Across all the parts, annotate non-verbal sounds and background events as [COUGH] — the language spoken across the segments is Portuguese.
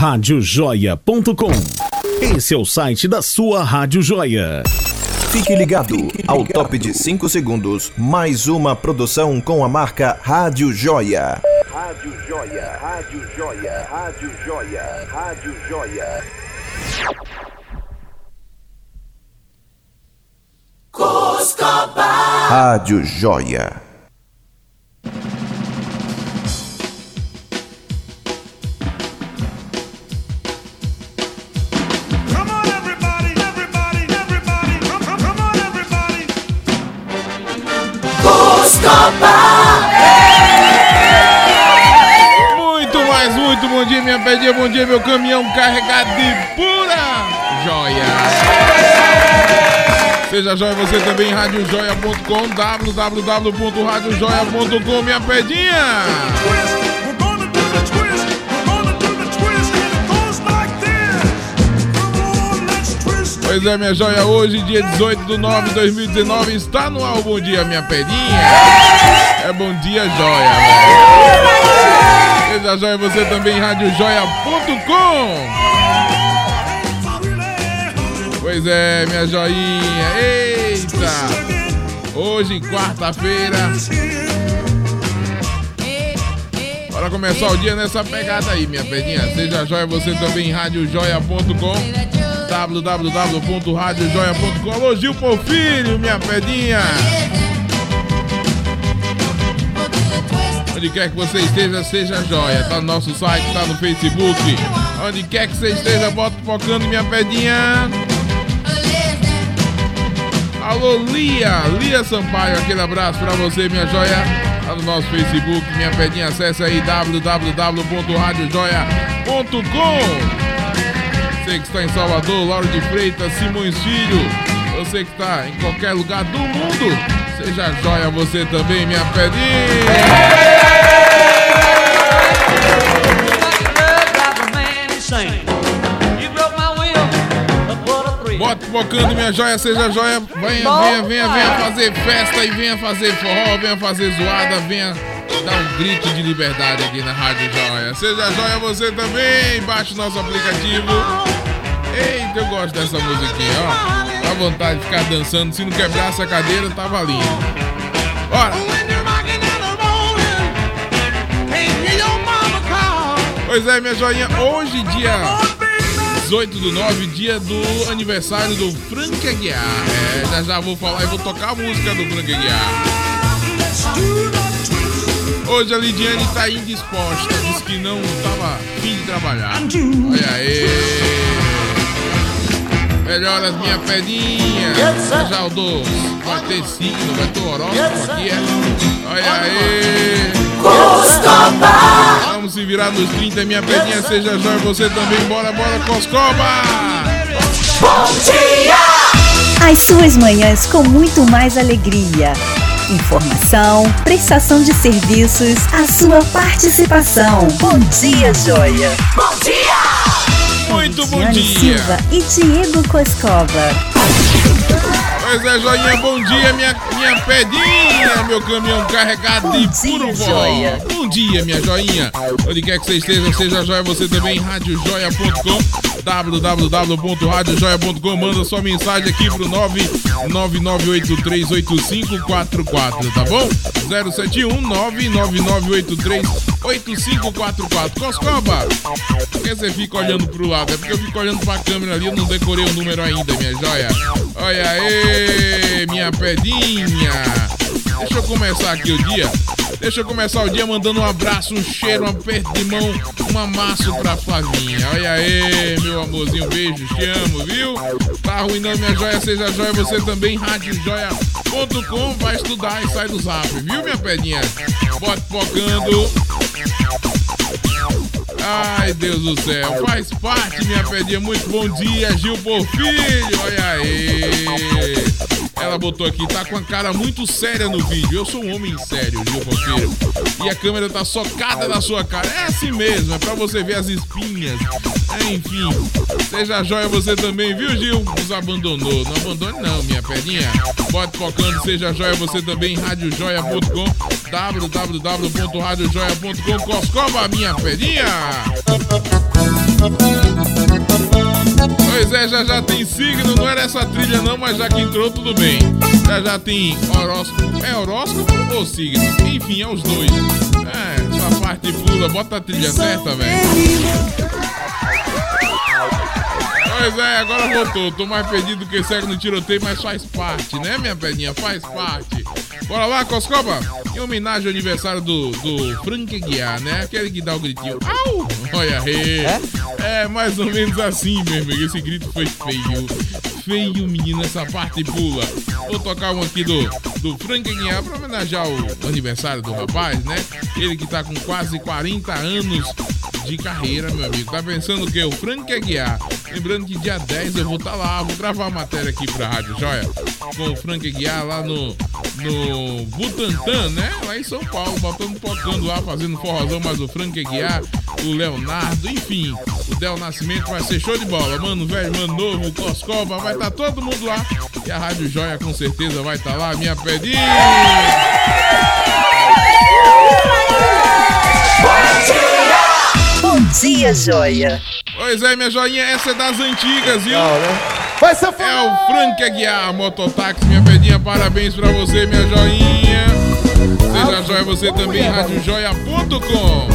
radiojoia.com. Esse é o site da sua Rádio Joia. Fique ligado ao top de 5 segundos, mais uma produção com a marca Rádio Joia. Rádio Joia, Rádio Joia, Rádio Joia, Rádio Joia. Cuscoba. Rádio Joia. Muito mais, muito bom dia, minha pedinha, bom dia, meu caminhão carregado de pura joia. Seja joia você também, radiojoia.com, www.radiojoia.com, minha pedinha. Pois é, minha joia, hoje, dia 18 de 9 de 2019, está no ar Bom Dia, minha pedinha. É Bom Dia Joia. Seja joia você também, radiojoia.com. Pois é, minha joinha, eita. Hoje, quarta-feira. Bora começar o dia nessa pegada aí, minha pedinha. Seja joia você também, radiojoia.com www.radiojoia.com Alô, Gil Porfírio, minha pedinha. Onde quer que você esteja, seja joia. Tá no nosso site, tá no Facebook. Onde quer que você esteja, bota focando minha pedinha. Alô, Lia, Lia Sampaio, aquele abraço pra você, minha joia. Tá no nosso Facebook, minha pedinha, acesse aí www.radiojoia.com você que está em Salvador, Lauro de Freitas, Simões Filho, você que está em qualquer lugar do mundo, seja joia você também, minha pedinha. Bota focando, minha joia, seja joia. Venha, venha, venha, venha fazer festa e venha fazer forró, venha fazer zoada, venha dar um grito de liberdade aqui na Rádio Joia. Seja joia você também, baixe nosso aplicativo. Eita, eu gosto dessa musiquinha, ó. Dá vontade de ficar dançando. Se não quebrar essa cadeira, tá valendo. Bora! Pois é, minha joinha, hoje, dia 18 do 9, dia do aniversário do Frank Aguiar. É, já já vou falar e vou tocar a música do Frank Aguiar. Hoje a Lidiane tá indisposta, disse que não tava fim de trabalhar. Olha aí. Melhoras minha pedinha. Já o do vai ter signo, vai ter horóscopo aqui, é? Olha aí. Coscoba. Vamos se virar nos 30, minha pedinha. Seja jóia você também. Bora, bora, Coscoba. Bom dia! As suas manhãs com muito mais alegria. Informação, prestação de serviços, a sua participação. Bom dia, joia. Bom dia! Muito bom dia. Silva e Diego Coscova. Pois é, joinha, bom dia, minha, minha pedinha, meu caminhão carregado bom de puro joia. Bom dia, minha joinha. Onde quer que você esteja, seja joia, você também, radiojoia.com, www.radiojoia.com, manda sua mensagem aqui pro 999838544, tá bom? 071 999838544. Coscoba, por que você fica olhando pro lado? É porque eu fico olhando pra câmera ali, eu não decorei o número ainda, minha joia. Olha aí, minha pedinha. Deixa eu começar aqui o dia. Deixa eu começar o dia mandando um abraço, um cheiro, um aperto de mão, um amasso pra Flavinha. Olha aí, meu amorzinho, beijo, te amo, viu? Tá ruim não, minha joia, seja joia, você também, radiojoia.com, vai estudar e sai do zap, viu, minha pedinha? Bote focando. Ai, Deus do céu, faz parte, minha pedinha. Muito bom dia, Gil Porfírio. Olha aí. Ela botou aqui, tá com a cara muito séria no vídeo. Eu sou um homem sério, Gil Porfírio. E a câmera tá socada na sua cara. É assim mesmo, é pra você ver as espinhas. É, enfim, seja joia você também, viu, Gil? Nos abandonou. Não abandone, não, minha pedinha. Bote focando, seja joia você também, radiojoia.com, www.radiojoia.com. Coscova, minha pedinha. É, já já tem signo, não era essa trilha não, mas já que entrou, tudo bem. Já já tem horóscopo, é horóscopo ou signo? Enfim, é os dois. É, essa parte pula, bota a trilha certa, velho. Pois é, agora voltou. Tô mais perdido que cego no tiroteio, mas faz parte, né, minha pedinha? Faz parte. Bora lá, Coscoba? Em homenagem ao aniversário do, do Frank Guiar, né? Aquele que dá o gritinho. Au! Olha aí. É? é mais ou menos assim, meu amigo. Esse grito foi feio. Feio, menino, essa parte pula. Vou tocar um aqui do, do Frank Guiar pra homenagear o aniversário do rapaz, né? Ele que tá com quase 40 anos de carreira, meu amigo. Tá pensando o quê? O Frank Aguiar. Lembrando que dia 10 eu vou estar tá lá, vou gravar a matéria aqui pra Rádio Joia com o Frank Aguiar lá no, no Butantã, né? Lá em São Paulo, botando, tocando lá, fazendo forrozão, mas o Frank Aguiar, o Leonardo, enfim, o Del Nascimento vai ser show de bola. Mano velho, mano novo, Coscoba, vai estar tá todo mundo lá. E a Rádio Joia com certeza vai estar tá lá, minha pedinha. Bom dia, joia. Pois é, minha joinha, essa é das antigas, viu? Não, né? Vai ser É o Frank Aguiar, mototáxi, minha pedinha, parabéns pra você, minha joinha. Seja ah, joia você também, radiojoia.com.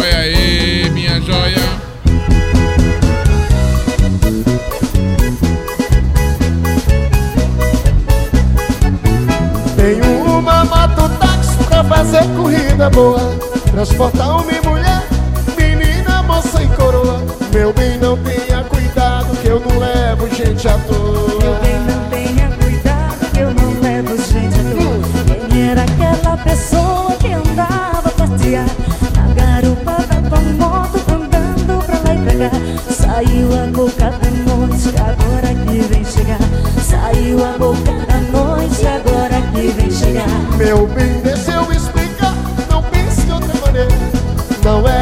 Olha aí, minha joia. Tenho uma mototáxi pra fazer corrida boa Transportar uma mulher gente à toa. Meu bem, não tenha cuidado que eu não levo gente à toa. Quem era aquela pessoa que andava a passear Na garupa da tua moto andando pra lá e pra cá. Saiu a boca da noite, agora que vem chegar. Saiu a boca da noite, agora que vem chegar. Meu bem, deixa eu explicar, não pense de outra maneira. Não era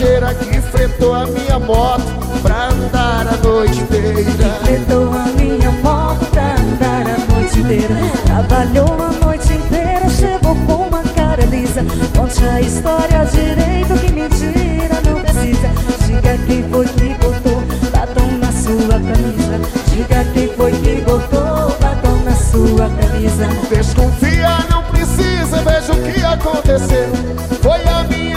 passageira que fretou a minha moto pra andar a noite inteira. Fretou a minha moto pra andar a noite inteira. Trabalhou a noite inteira, chegou com uma cara lisa. Conte a história direito, que mentira não precisa. Diga quem foi que botou batom na sua camisa. Diga quem foi que botou batom na sua camisa. Desconfia, não precisa, veja o que aconteceu. Foi a minha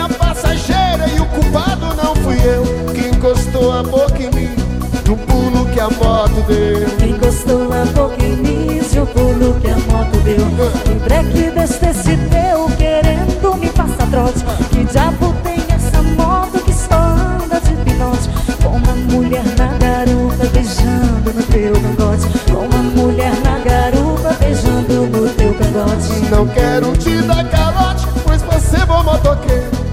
moto deu. Que encostou a boca em mim o pulo que a moto deu. Que breque desse teu querendo me passar trote. Que diabo tem essa moto que só anda de pinote? Com uma mulher na garupa beijando no teu cangote. Com uma mulher na garupa beijando no teu cangote. Não quero te dar calote, pois você é bom motoqueiro.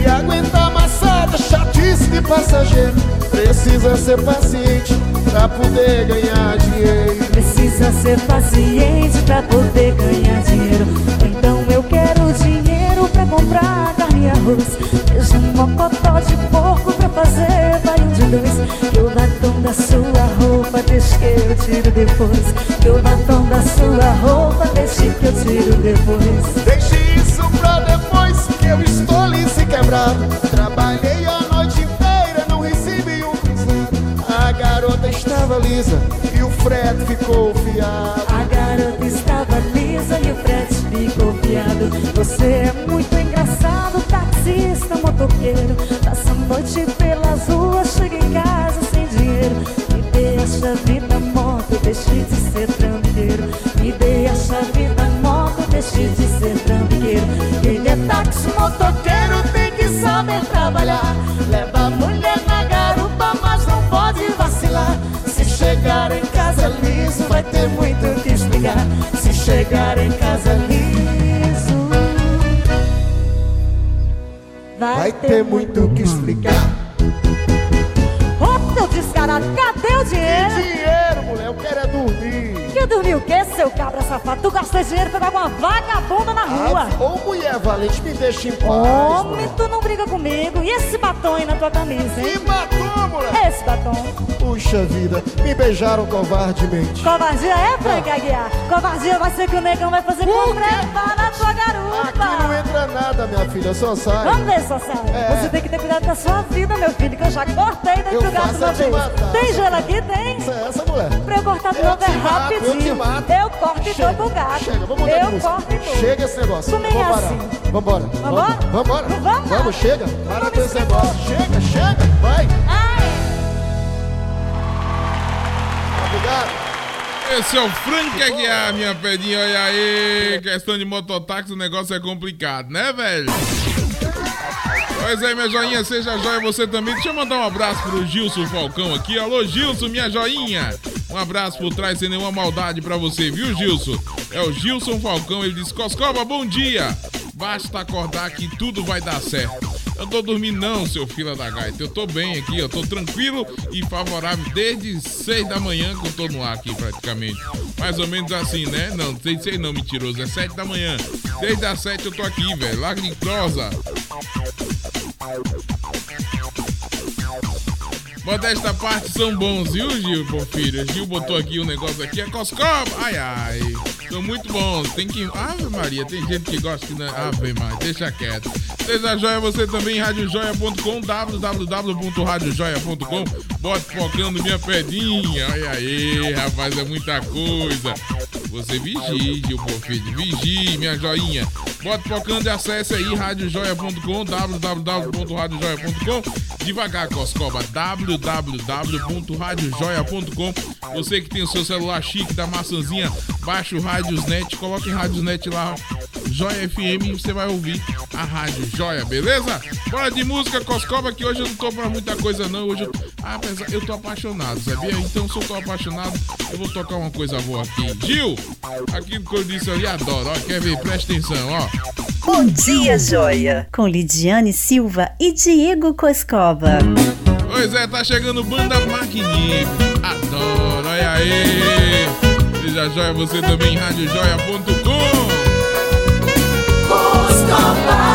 E aguentar amassada, chatice de passageiro Precisa ser paciente pra poder ganhar dinheiro. Precisa ser paciente pra poder ganhar dinheiro. Então eu quero dinheiro pra comprar carne e arroz. Veja um mocotó de porco pra fazer vai um de dois. Que o batom da sua roupa deixe que eu tiro depois. Que o batom da sua roupa deixe que eu tiro depois. Deixe isso pra depois que eu estou liso e quebrado. Trabalhei a garota estava lisa e o frete ficou fiado. A garota estava lisa e o frete ficou fiado. Você é muito engraçado, taxista, motoqueiro. Passa a noite pelas ruas, chega em casa sem dinheiro. Me dê a chave da moto, deixe de ser trambiqueiro Me dê a chave da moto, deixe de ser trambiqueiro Ele é táxi, motoqueiro, tem que saber trabalhar. Leva a vai ter muito o que explicar. Se chegar em casa liso Vai ter muito o que explicar. Ô, teu descarado, cadê o Que dinheiro? dinheiro, mulher, eu quero é dormir. Que dormiu o quê, seu cabra safado? Tu gastou dinheiro pra pegar uma vagabunda na rua. Ah, Ô mulher valente, me deixa em paz Homem, tu não briga comigo. E esse batom aí na tua camisa, Que hein? batom, mulher? Esse batom. Puxa vida, me beijaram covardemente. Covardia é, Frank Aguiar? Covardia vai ser que o negão vai fazer com na tua Aqui não garupa. entra nada, minha filha, só sai. Vamos ver, Sossai. É. Você tem que ter cuidado com a sua vida, meu filho, que eu já cortei dentro Eu do gato uma é vez. matar. Tem gelo aqui? Tem. Essa é essa mulher. Pra eu cortar de Eu novo é rapidinho. eu. Eu corto e dou pro gato. Chega, vamos mudar Eu corto e dou. Chega esse negócio. Vamos é assim. Vambora. Vambora? Vambora. Não vamos, chega. Para com esse negócio. Chega, chega. Vai. Obrigado. Esse é o Frank Aguiar, minha pedinha. Olha aí. Questão de mototáxi, o negócio é complicado, né, velho? Pois é, minha joinha, seja joia você também. Deixa eu mandar um abraço pro Gilson Falcão aqui. Alô, Gilson, minha joinha. Um abraço por trás, sem nenhuma maldade pra você, viu, Gilson? É o Gilson Falcão, ele disse: Coscova, bom dia. Basta acordar que tudo vai dar certo. Eu tô dormindo não, seu fila da gaita. Eu tô bem aqui, eu tô tranquilo e favorável desde 6 da manhã que eu tô no ar aqui praticamente. Mais ou menos assim, né? Não, sei, sei não, mentiroso. É 7 da manhã. Desde as 7 eu tô aqui, velho. Prosa. Modesta parte são bons, viu, Gil, Porfírio? Gil botou aqui um negócio aqui, é Coscoba. Ai, ai. São muito bons. Tem que. Ave Maria, tem gente que gosta que não. Ave Maria, deixa quieto. Seja joia você também, radiojoia.com, www.radiojoia.com. Bote focando minha pedinha. Olha aí, rapaz, é muita coisa. Você vigie, Gil Porfírio. Vigie, minha joinha. Bote focando e acesse aí, radiojoia.com, www.radiojoia.com. Devagar, Coscoba, www.radiojoia.com. Você que tem o seu celular chique da maçãzinha, baixa o Radiosnet, coloque em Radiosnet lá, Joia FM, e você vai ouvir a Rádio Joia, beleza? Bora de música, Coscoba, que hoje eu não tô pra muita coisa não, hoje eu, apesar, eu tô apaixonado, sabia? Então se eu tô apaixonado, eu vou tocar uma coisa boa aqui. Gil, aquilo que eu disse ali, adoro, ó, quer ver? Presta atenção, ó. Bom dia, joia! Com Lidiane Silva e Diego Coscova. Pois é, tá chegando Banda Magnífico. Adoro, olha aí. Seja joia você também, radiojoia.com. Adoro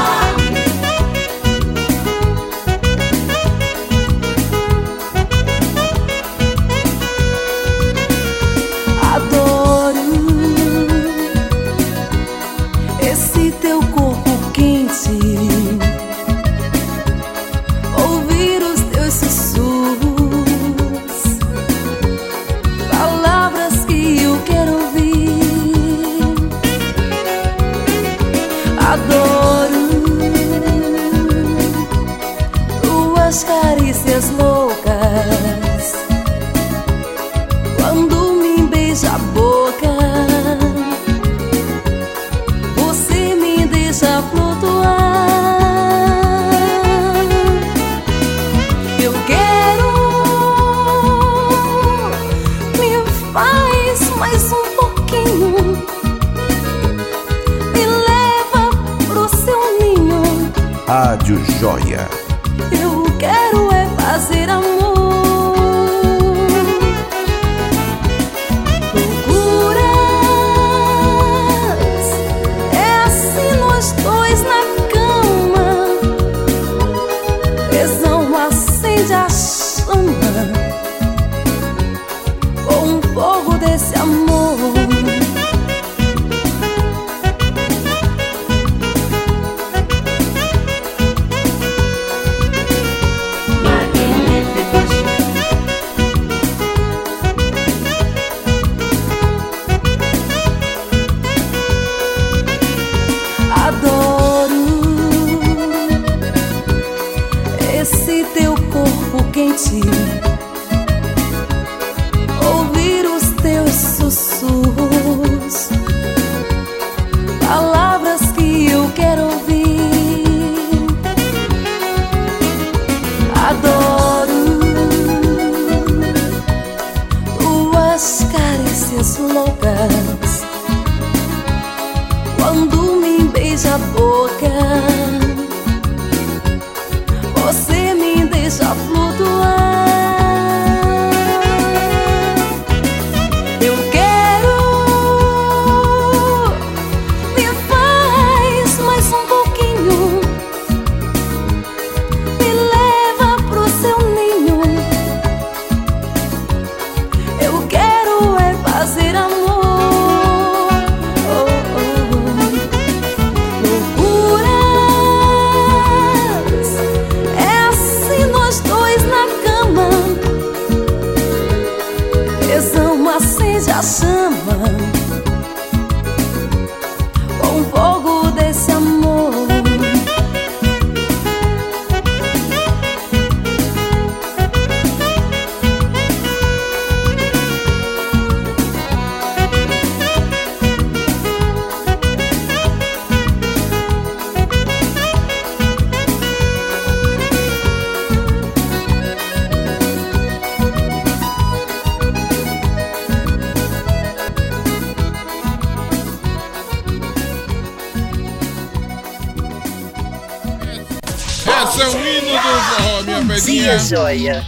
minha joia.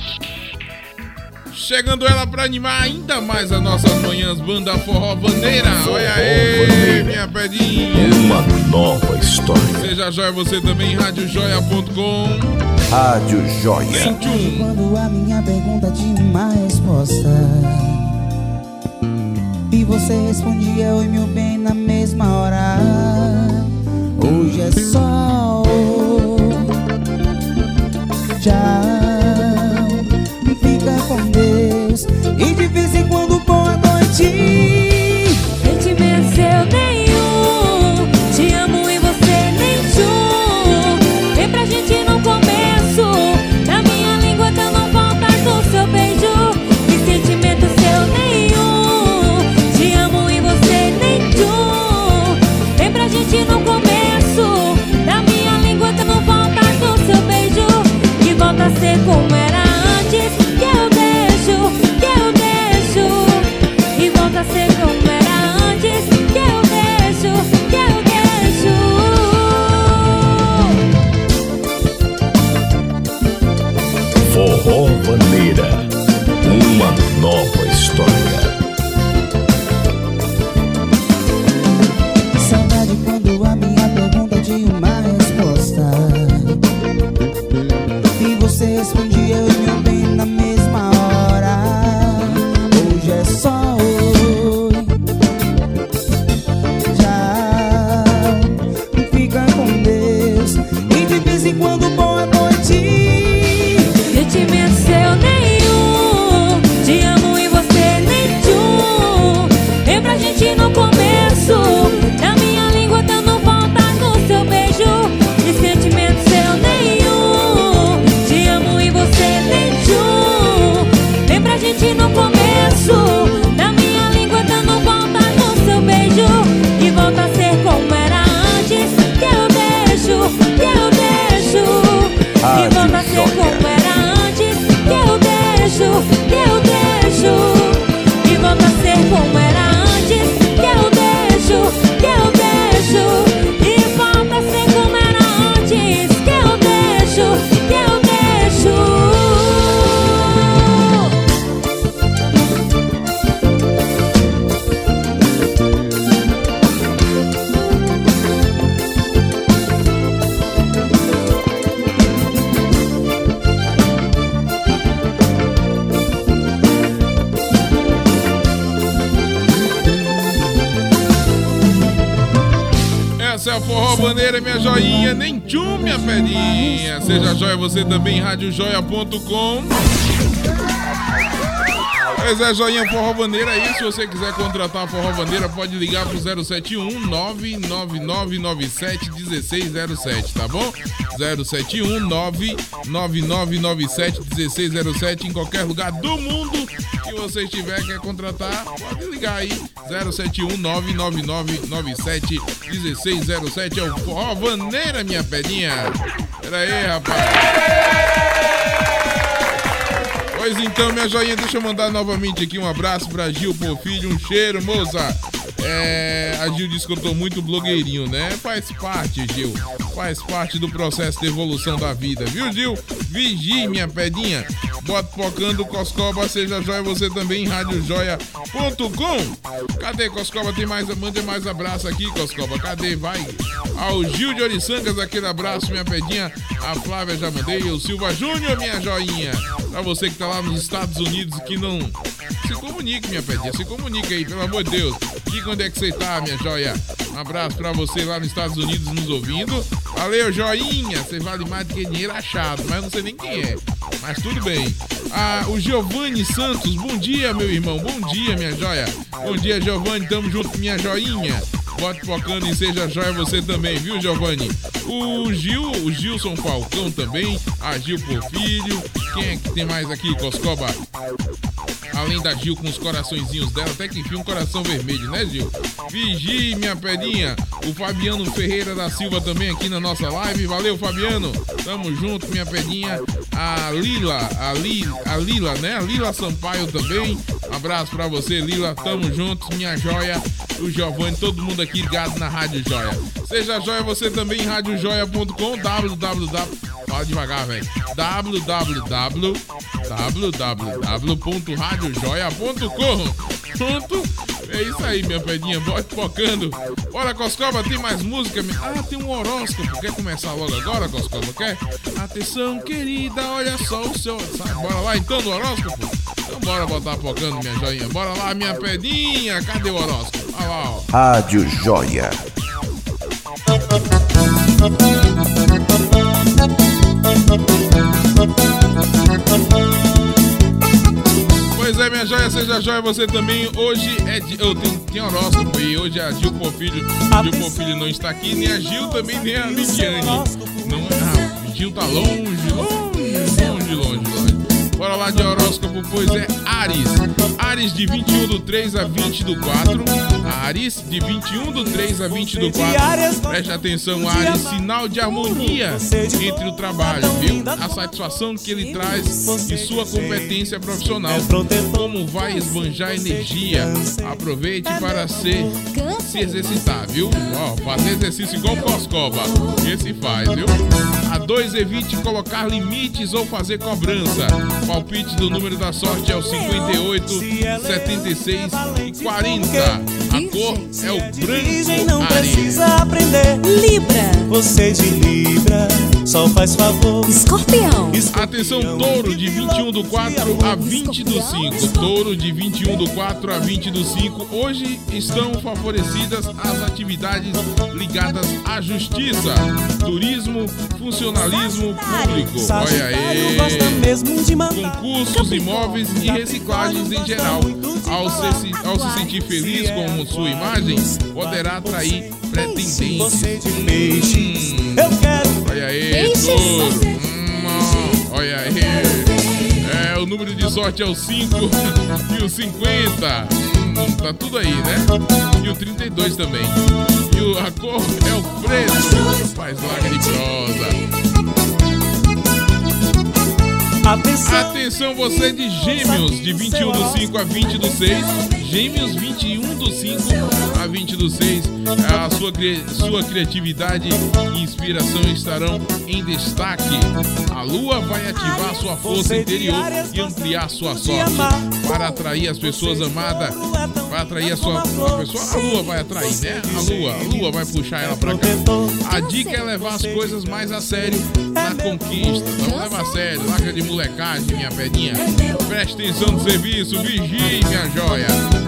Chegando ela pra animar ainda mais as nossas manhãs, banda forró vaneira. Olha aí, minha pedinha. Uma nova história. Seja joia você também, radiojoia.com. Rádio Joia. 21. Quando a minha pergunta tinha uma resposta E você respondia oi meu bem na mesma hora Hoje é sol Tchau E de vez em quando boa noite. Sentimento seu nenhum Minha joinha, nem tchum, minha pedinha. Seja joia você também, radiojoia.com. Pois é, joinha Forró Bandeira aí. Se você quiser contratar a Forró Bandeira, pode ligar pro 071 99997 1607, tá bom? 071 99997 1607 em qualquer lugar do mundo que você estiver quer contratar, pode ligar aí 071 99997 1607 é o Forró Bandeira, minha pedinha. Pera aí, rapaz. Pois então, minha joinha, deixa eu mandar novamente aqui um abraço pra Gil Porfilho, um cheiro, moça. É, a Gil que tô muito blogueirinho, né? Faz parte, Gil. Faz parte do processo de evolução da vida, viu, Gil? Vigie, minha pedinha. Bota pocando Coscoba, seja joia você também em radiojoia.com. Cadê Coscoba? Tem mais, manda mais abraço aqui, Coscoba. Cadê? Vai. Ao Gil de Oriçangas, aquele abraço, minha pedinha. A Flávia já mandei. O Silva Júnior, minha joinha. Pra você que tá lá nos Estados Unidos que não. Se comunique, minha pedinha. Se comunique aí, pelo amor de Deus. Diga onde é que você tá, minha joia. Um abraço pra você lá nos Estados Unidos nos ouvindo. Valeu, joinha. Você vale mais do que dinheiro achado, mas não sei nem quem é. Mas tudo bem. Ah, o Giovanni Santos, bom dia, meu irmão. Bom dia, minha joia. Bom dia, Giovanni. Tamo junto, minha joinha. Bote focando e seja joia você também, viu, Giovanni? O Gil, o Gilson Falcão também, a Gil Porfírio. Quem é que tem mais aqui, Coscoba? Além da Gil com os coraçõezinhos dela, até que enfim um coração vermelho, né, Gil? Vigie, minha pedinha. O Fabiano Ferreira da Silva também aqui na nossa live. Valeu, Fabiano. Tamo junto, minha pedinha. A Lila, a, Li, a Lila, né? A Lila Sampaio também. Abraço pra você, Lila. Tamo juntos, minha joia. O Giovanni, todo mundo aqui ligado na Rádio Joia. Seja joia você também em radiojoia.com, www Fala devagar, velho. www www.radiojoia.com. É isso aí, minha pedinha. Bora focando. Bora, Coscoba, tem mais música? Ah, tem um horóscopo. Quer começar logo agora, Coscoba? Quer? Atenção, querida, olha só o seu. Bora lá então no horóscopo? Então bora botar focando, minha joinha. Bora lá, minha pedinha. Cadê o horóscopo? Olha lá, ó. Rádio Joia. Pois minha joia, seja joia você também. Hoje é de. Eu tenho, tem horóscopo e hoje a Gil Porfírio. Gil Porfírio não está aqui, nem a Gil também, nem a Lidiane. Não, ah, Gil tá longe, longe, longe, longe, longe. Bora lá de horóscopo, pois é Ares. Ares de 21 do 3 a 20 do 4. Ares de 21 do 3 a 20 do 4. Preste atenção, Ares, sinal de harmonia entre o trabalho, viu? A satisfação que ele traz e sua competência profissional. Como vai esbanjar energia. Aproveite para ser, se exercitar, viu? Ó, fazer exercício igual Coscoba. Esse faz, viu? A 2, evite colocar limites ou fazer cobrança. Palpite do número da sorte é o 58, 76 e 40. A cor é o branco não precisa aprender. Libra. Você de Libra, só faz favor. Escorpião. Atenção, touro de 21 do 4 a 20 do 5. Touro de 21 do 4 a 20 do 5. Hoje estão favorecidas as atividades ligadas à justiça, turismo, funcionalismo público. Olha Sagitário gosta aí. Concursos, imóveis e reciclagens em geral. Ao se, ao se sentir feliz com sua imagem, poderá atrair pretendentes. Hum. eu quero. Olha aí, touro. Hum, olha aí. É, o número de sorte é o 5 [LAUGHS] e o 50. Hum, tá tudo aí, né? E o 32 também. E o, a cor é o preto. Faz laga de prosa. Atenção, Atenção, você de Gêmeos, de 21 do 5 a 20 do 6. Gêmeos, 21 do 5 a 20 do 6. A sua, sua criatividade e inspiração estarão em destaque. A lua vai ativar sua força interior e ampliar sua sorte. Para atrair as pessoas amadas, vai atrair a sua a pessoa. A lua vai atrair, né? A lua, a lua vai puxar ela pra cá. protetor. A dica é levar as coisas mais a sério na conquista. Não leva a sério, larga de molecagem, minha pedinha. Preste atenção no serviço, vigie, minha joia.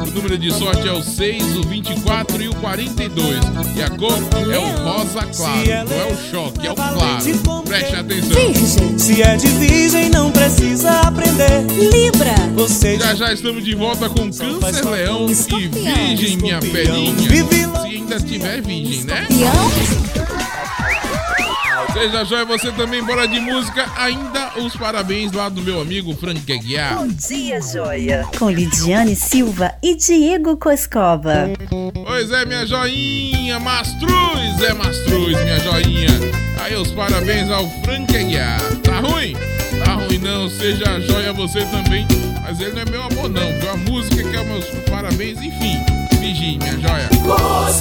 O número de sorte é o 6, o 24 e o 42. E a cor é o rosa claro. Não é o choque, é o claro. Preste atenção. Virgem. Se é de virgem, não precisa aprender. Libra. Você Já já estamos de volta com Câncer, Leão e Escorpião. Virgem, minha lá. Se ainda tiver virgem, né? Leão. Seja joia, você também, bora de música. Ainda os parabéns lá do meu amigo Frank Aguiar. Bom dia, joia. Com Lidiane Silva e Diego Coscova. Pois é, minha joinha, Mastruz, é Mastruz, minha joinha. Aí os parabéns ao Frank Aguiar. Tá ruim? Tá ruim não, seja joia você também. Mas ele não é meu amor não, viu? A música que é meus parabéns, enfim. Vigie, minha joia. Hoje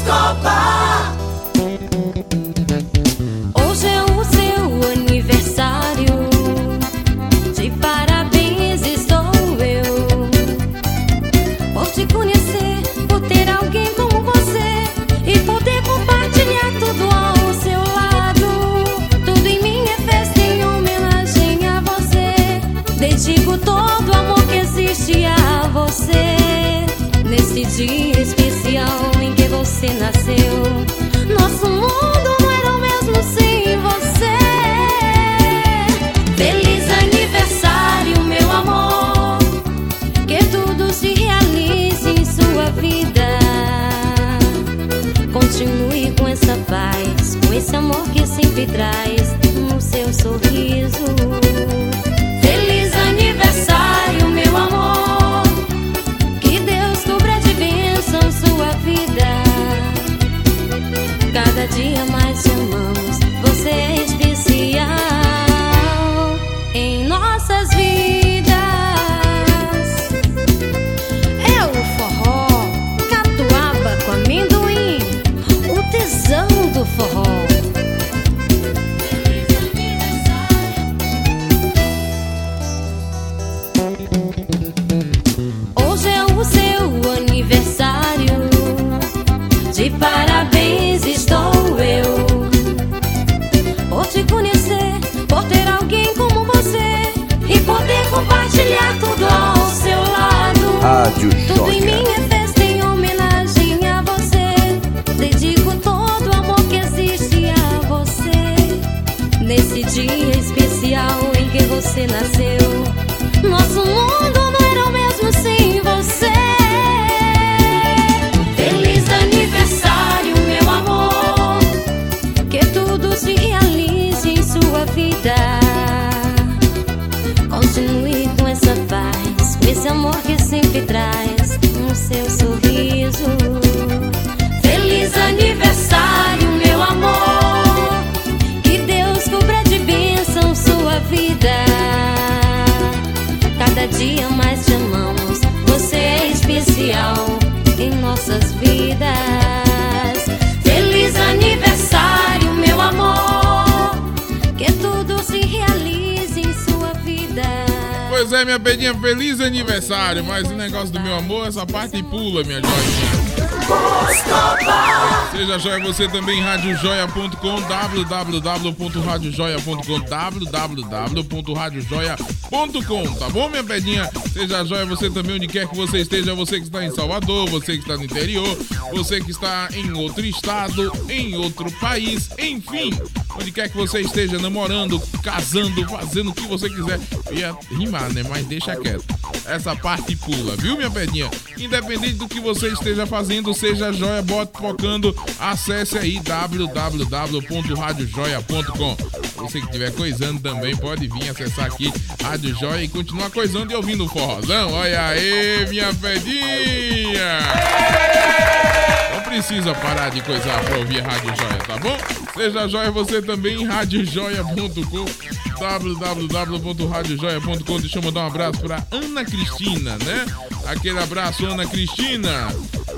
dia especial em que você nasceu. Nosso mundo não era o mesmo sem você. Feliz aniversário, meu amor. Que tudo se realize em sua vida. Continue com essa paz, com esse amor que sempre traz no seu sorriso. Sempre traz no seu sorriso. Feliz aniversário, meu amor. Que Deus cubra de bênção sua vida. Cada dia mais te amamos. Você é especial é, minha pedinha, feliz aniversário. Mas o negócio do meu amor, essa parte pula, minha joinha. Seja joia você também, radiojoia.com, www.radiojoia.com, www.radiojoia.com, tá bom, minha pedinha? Seja joia você também, onde quer que você esteja, você que está em Salvador, você que está no interior, você que está em outro estado, em outro país, enfim, onde quer que você esteja namorando, casando, fazendo o que você quiser. Ia rimar, né? Mas deixa quieto. Essa parte pula, viu, minha pedinha? Independente do que você esteja fazendo, seja joia, bote focando, acesse aí www.radiojoia.com. Você que estiver coisando também pode vir acessar aqui Rádio Joia e continuar coisando e ouvindo o forrozão. Olha aí, minha pedinha! Precisa parar de coisar pra ouvir Rádio Joia, tá bom? Seja joia você também radiojoia.com www.radiojoia.com Deixa eu mandar um abraço pra Ana Cristina, né? Aquele abraço, Ana Cristina.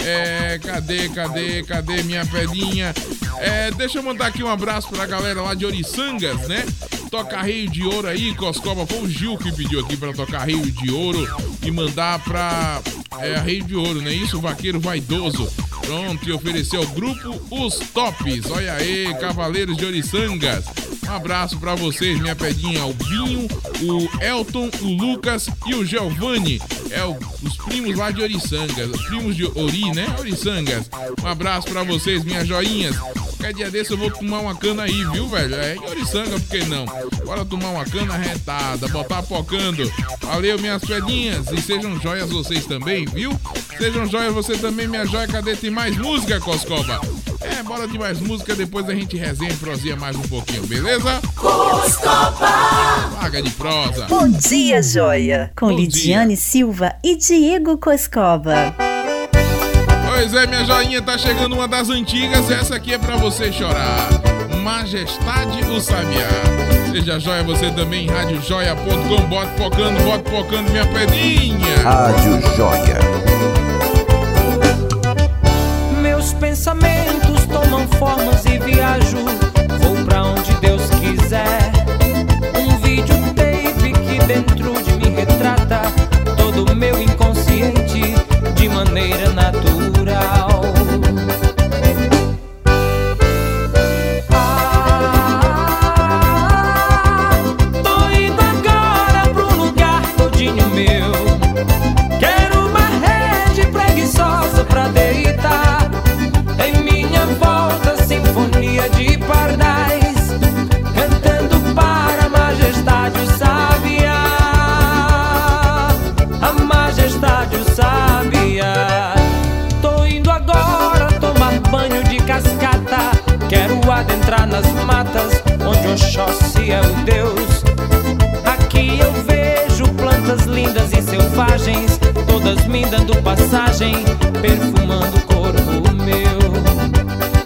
É, cadê, cadê, cadê minha pedinha? É, deixa eu mandar aqui um abraço pra galera lá de Oriçangas, né? Toca Rio de Ouro aí, Coscoba. Foi o Gil que pediu aqui pra tocar Rio de Ouro e mandar pra é, Rio de Ouro, né? Isso, Vaqueiro Vaidoso. Pronto, e ofereceu ao grupo Os Tops. Olha aí, Cavaleiros de Oriçangas. Um abraço pra vocês, minha pedinha. O Binho, o Elton, o Lucas e o Giovanni. É o- os primos lá de Oriçangas. Os primos de Ori, né? Oriçangas. Um abraço pra vocês, minhas joinhas. Qualquer dia desse eu vou tomar uma cana aí, viu, velho? É em Oriçanga, por que não? Bora tomar uma cana retada, botar pocando. Valeu, minhas pedinhas. E sejam joias vocês também, viu? Sejam joias você também, minha joia. Cadê? Tem mais música, Coscoba? É, bora de mais música, depois a gente resenha e prosinha mais um pouquinho, beleza? Vaga de prosa. Bom dia, joia! Com Bom Lidiane Silva e Diego Coscova. Pois é, minha joinha, tá chegando uma das antigas. Essa aqui é pra você chorar. Majestade o Sabiá. Seja joia você também, radiojoia.com. Bote focando, bote focando, minha pedinha. Rádio Joia. Meus pensamentos tomam formas e viajo. Vou pra onde Deus quiser. Um videotape que dentro de mim retrata todo o meu inconsciente de maneira nas matas onde Oxóssi é o Deus. Aqui eu vejo plantas lindas e selvagens, todas me dando passagem, perfumando o corpo meu.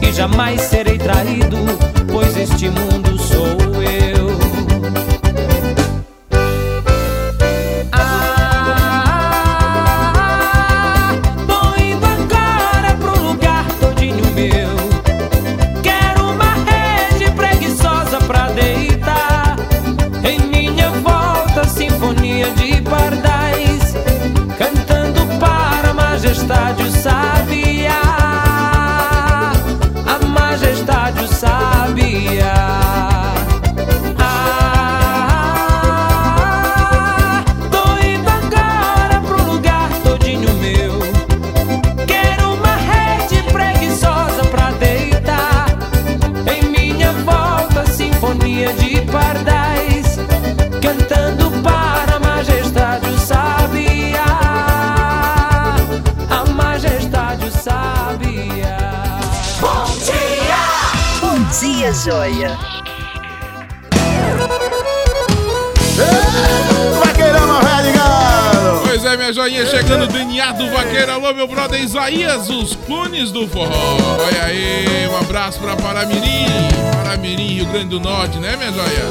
E jamais serei traído, pois este mundo Os clones do forró. Olha aí, um abraço pra Paramirim. Paramirim, Rio Grande do Norte, né, minha joia?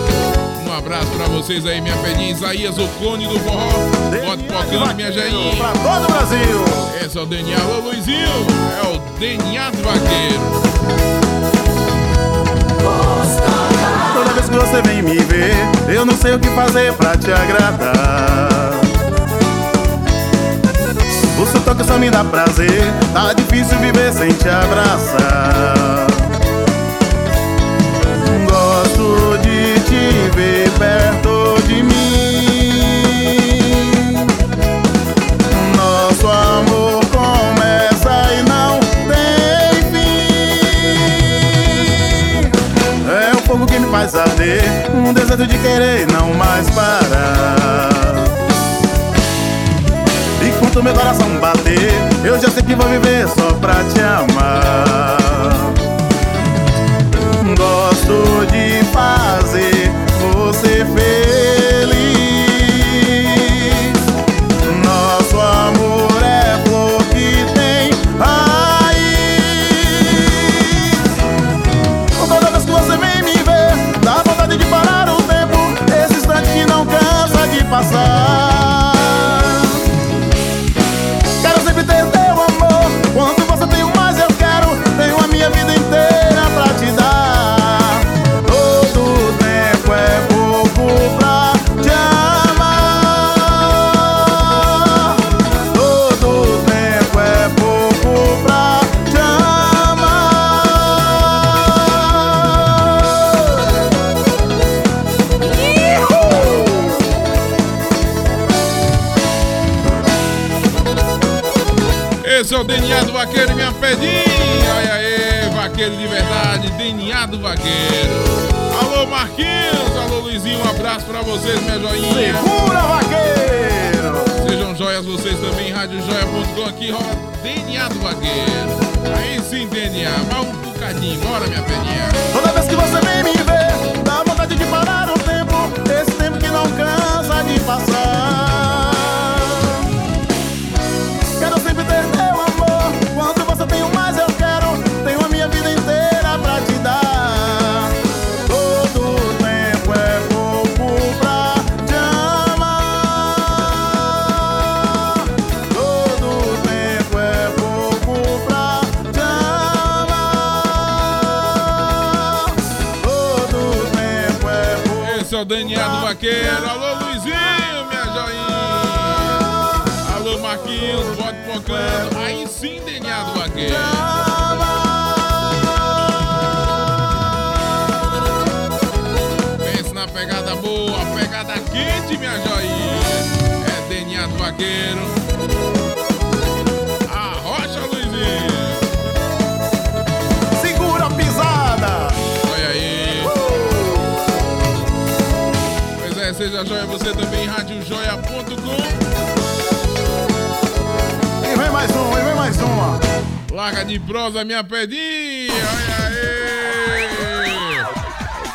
Um abraço pra vocês aí, minha pedinha. Isaías, o clone do forró. Bota pocando, minha joinha. Pra todo o Brasil. Esse é o DNA. Alô, Luizinho. É o DNA do Vaqueiro. Toda vez que você vem me ver, eu não sei o que fazer pra te agradar. Seu toque só me dá prazer, tá difícil viver sem te abraçar. Gosto de te ver perto de mim. Nosso amor começa e não tem fim. É o fogo que me faz arder, um desejo de querer não mais parar. Enquanto meu coração bater, eu já sei que vou viver só pra te amar. Gosto de fazer você feliz. Nosso amor é flor que tem raiz. Toda vez que você vem me ver, dá vontade de parar o tempo. Esse instante que não cansa de passar. Vaqueiro, minha pedinha. Olha aí, vaqueiro de verdade, DNA do Vaqueiro. Alô, Marquinhos. Alô, Luizinho. Um abraço pra vocês, minha joinha. Segura, vaqueiro! Sejam joias vocês também, radiojoia.com. Aqui rola DNA do Vaqueiro. Aí sim, DNA. Vai um bocadinho. Bora, minha pedinha. Toda vez que você vem me ver, dá vontade de parar o tempo. Esse tempo que não cansa de passar. DNA do Vaqueiro. Alô, Luizinho, minha joinha. Alô, Marquinhos. Bote focando. Aí sim, DNA do Vaqueiro. Pegada boa, pegada quente, minha joinha. É DNA do Vaqueiro. É, seja joia você também, radiojoia.com. E vem mais um, e vem mais uma. Larga de prosa, minha pedinha. Olha aí.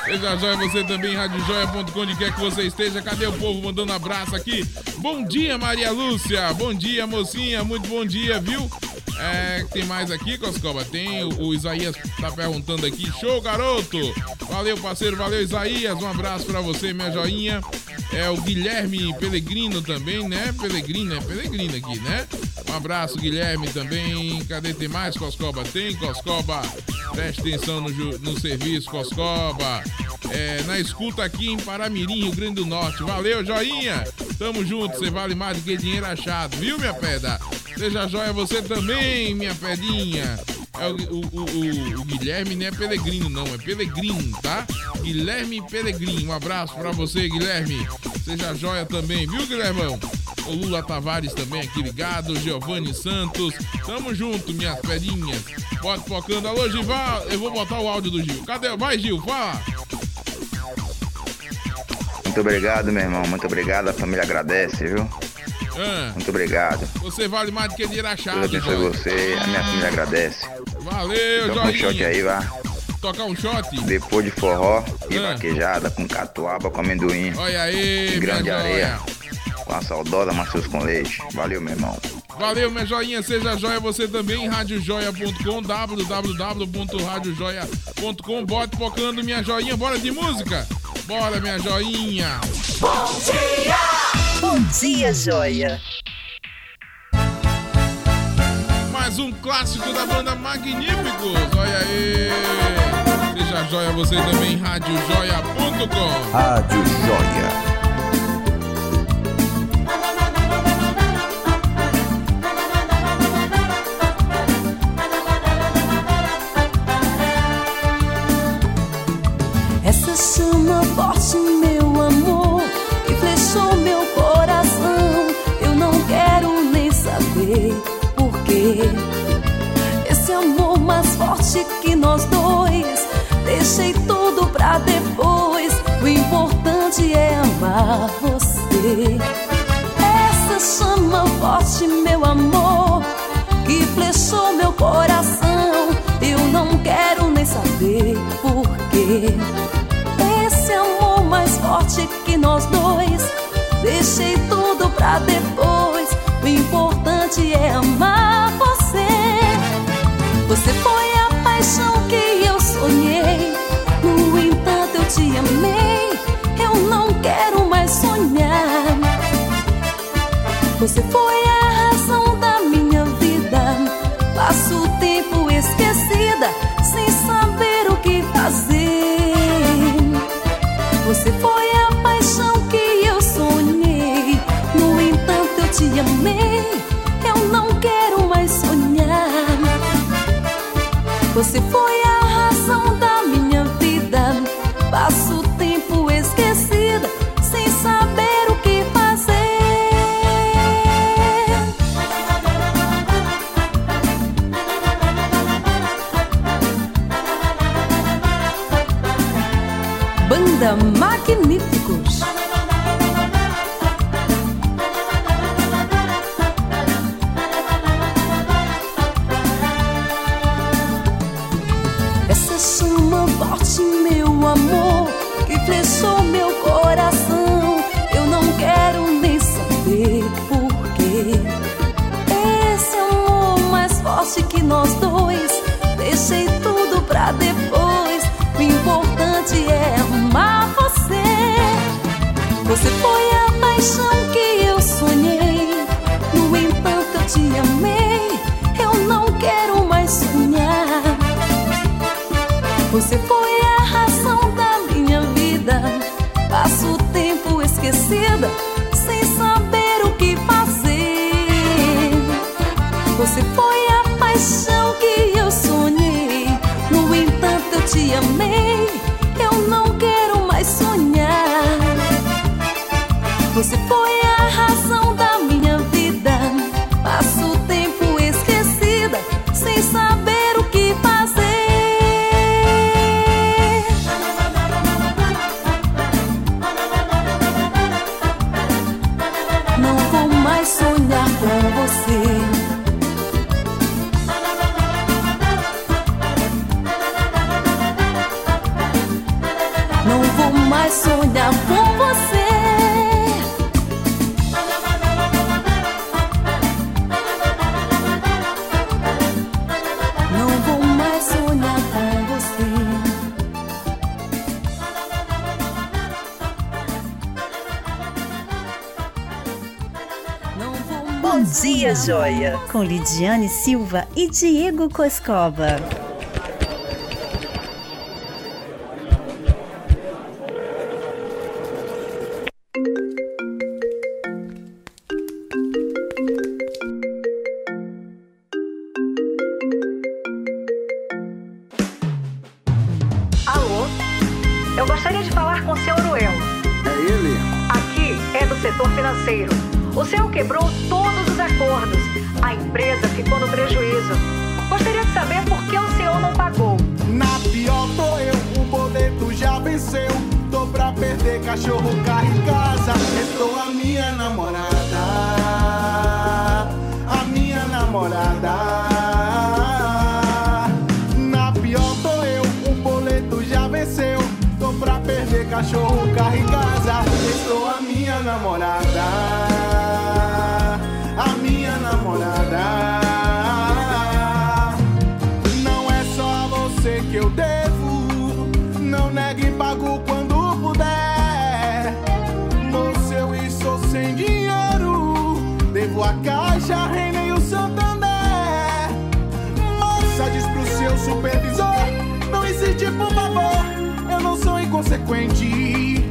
Seja joia você também, radiojoia.com, onde quer que você esteja. Cadê o povo mandando abraço aqui? Bom dia, Maria Lúcia. Bom dia, mocinha. Muito bom dia, viu? É, tem mais aqui, Coscoba? Tem o, o Isaías tá perguntando aqui. Show, garoto! Valeu, parceiro. Valeu, Isaías. Um abraço pra você, minha joinha. É o Guilherme Pelegrino também, né? Pelegrino, é Pelegrino aqui, né? Um abraço, Guilherme também. Cadê tem mais, Coscoba? Tem, Coscoba. Preste atenção no, no serviço, Coscoba. É, na escuta aqui em Paramirim, Rio Grande do Norte. Valeu, joinha! Tamo junto, você vale mais do que dinheiro achado, viu, minha pedra? Seja joia você também, minha pedinha. É o, o- o- o- Guilherme não é Pelegrino, não, é Pelegrino, tá? Guilherme Pelegrino. Um abraço pra você, Guilherme. Seja joia também, viu, Guilhermão? O Lula Tavares também aqui ligado, Giovanni Santos. Tamo junto, minhas pedinhas. Bota focando. Alô, Gival. Eu vou botar o áudio do Gil. Cadê? Vai, Gil, fala. Muito obrigado, meu irmão. Muito obrigado. A família agradece, viu? Ah, Muito obrigado. você vale mais do que dinheiro Deus achado, abençoe joia. você. A minha família agradece. Valeu, Toca um shot aí, vá. Tocar um shot? Depois de forró e Ah. vaquejada com catuaba, com amendoim. Olha aí, grande areia. Com a saudosa maçãs com leite. Valeu, meu irmão. Valeu, minha joinha. Seja joia você também. Radiojoia.com, www.radiojoia.com. Bote focando, minha joinha. Bora de música? Bora, minha joinha. Bom dia! Bom dia, joia! Mais um clássico da banda Magníficos. Olha aí. Seja joia você também. Radiojoia.com. Rádio Joia. Essa chama forte, Esse amor mais forte que nós dois, deixei tudo pra depois. O importante é amar você. Essa chama forte, meu amor, que flechou meu coração. Eu não quero nem saber porquê. Esse amor mais forte que nós dois, deixei tudo pra depois. O importante é amar você. Você foi a paixão que eu sonhei. No entanto, eu te amei. Eu não quero mais sonhar. Você foi a Você foi Com Lidiane Silva e Diego Coscoba. Inconsequente.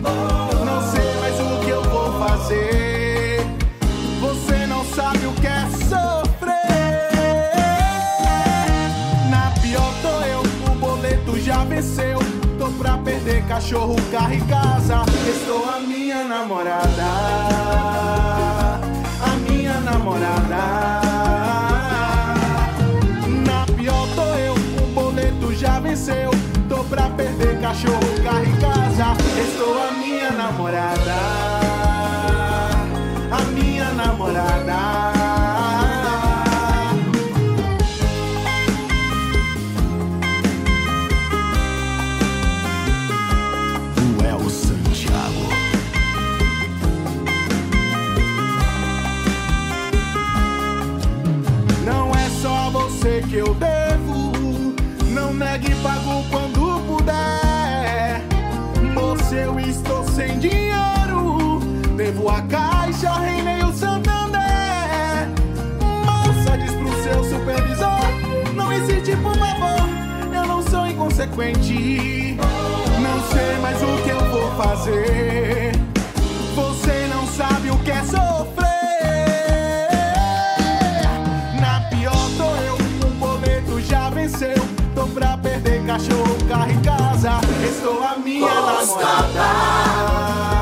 Não sei mais o que eu vou fazer. Você não sabe o que é sofrer. Na pior tô eu, o boleto já venceu. Tô pra perder cachorro, carro e casa. Estou a minha namorada. A minha namorada. Pra perder cachorro, carro e casa. Estou a minha namorada. A minha namorada. Inconsequente. Não sei mais o que eu vou fazer. Você não sabe o que é sofrer. Na pior tô eu, o boleto já venceu. Tô pra perder cachorro, carro e casa. Estou a minha namorada.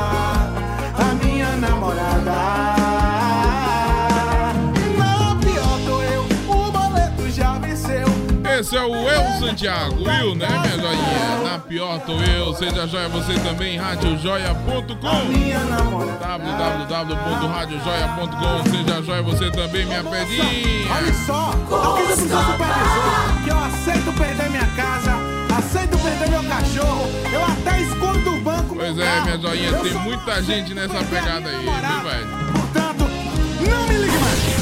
Esse é o Eu Santiago, viu, né, minha joinha? Na pior tô eu, seja joia você também, radiojoia.com www.radiojoia.com Seja joia você também, minha pedinha Olha só, eu quis pro seu supervisor que eu aceito perder minha casa, aceito perder meu cachorro, eu até escondo o banco. Pois é, minha joinha, tem muita gente nessa pegada aí, viu, velho? Portanto, não me ligue mais.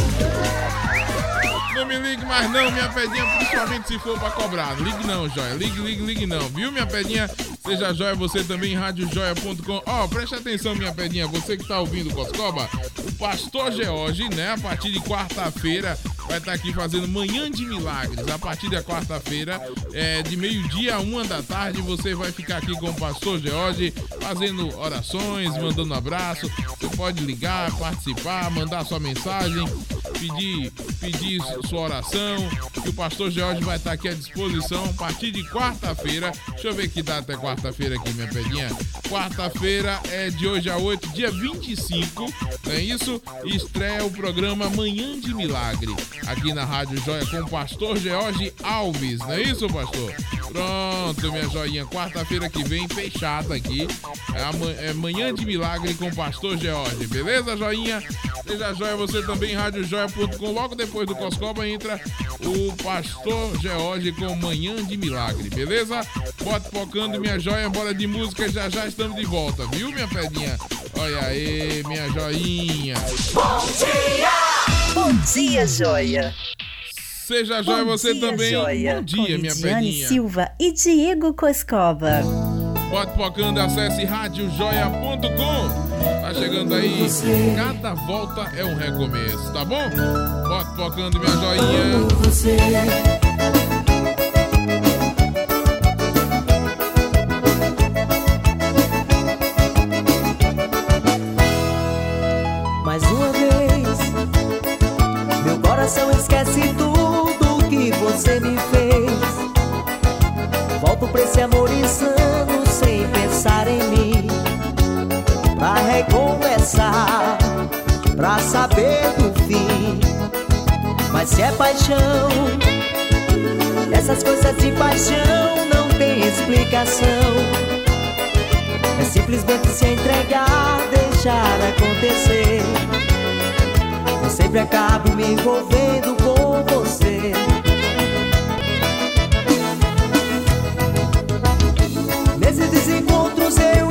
Não me ligue mais não, minha pedinha, principalmente se for pra cobrar. Ligue não, joia. Ligue, ligue, ligue não, viu, minha pedinha? Seja joia você também, radiojoia.com. Ó, preste atenção, minha pedinha, você que tá ouvindo Coscoba, o pastor George, né, a partir de quarta-feira, vai estar aqui fazendo Manhã de Milagres. A partir da quarta-feira, é, de meio-dia a uma da tarde, você vai ficar aqui com o pastor George, fazendo orações, mandando abraço. Você pode ligar, participar, mandar sua mensagem, pedir, pedir sua oração, que o pastor George vai estar aqui à disposição a partir de quarta-feira. Deixa eu ver que data é quarta-feira aqui, minha pedinha. Quarta-feira é de hoje a 8, dia 25, não é isso? Estreia o programa Manhã de Milagre, aqui na Rádio Joia com o pastor George Alves, não é isso, pastor? Pronto, minha joinha, quarta-feira que vem, fechada aqui. É, é Manhã de Milagre com o pastor George, beleza, joinha? Seja joia você também, radiojoia.com. Logo depois do Coscoba entra o pastor George com Manhã de Milagre, beleza? Bote focando, minha joia, bora de música, já já estamos de volta, viu, minha pedinha? Olha aí, minha joinha. Bom dia! Bom dia, joia! Seja joia Bom você dia, também. Joia. Bom dia, Com minha Lidiane pedinha. Silva e Diego Coscova. Bota tocando, acesse radiojoia.com. Tá chegando aí, cada volta é um recomeço, tá bom? Bota tocando, minha joinha. saber fim. Mas se é paixão, essas coisas de paixão não tem explicação. É simplesmente se entregar, deixar acontecer. Eu sempre acabo me envolvendo com você. Nesses desencontros eu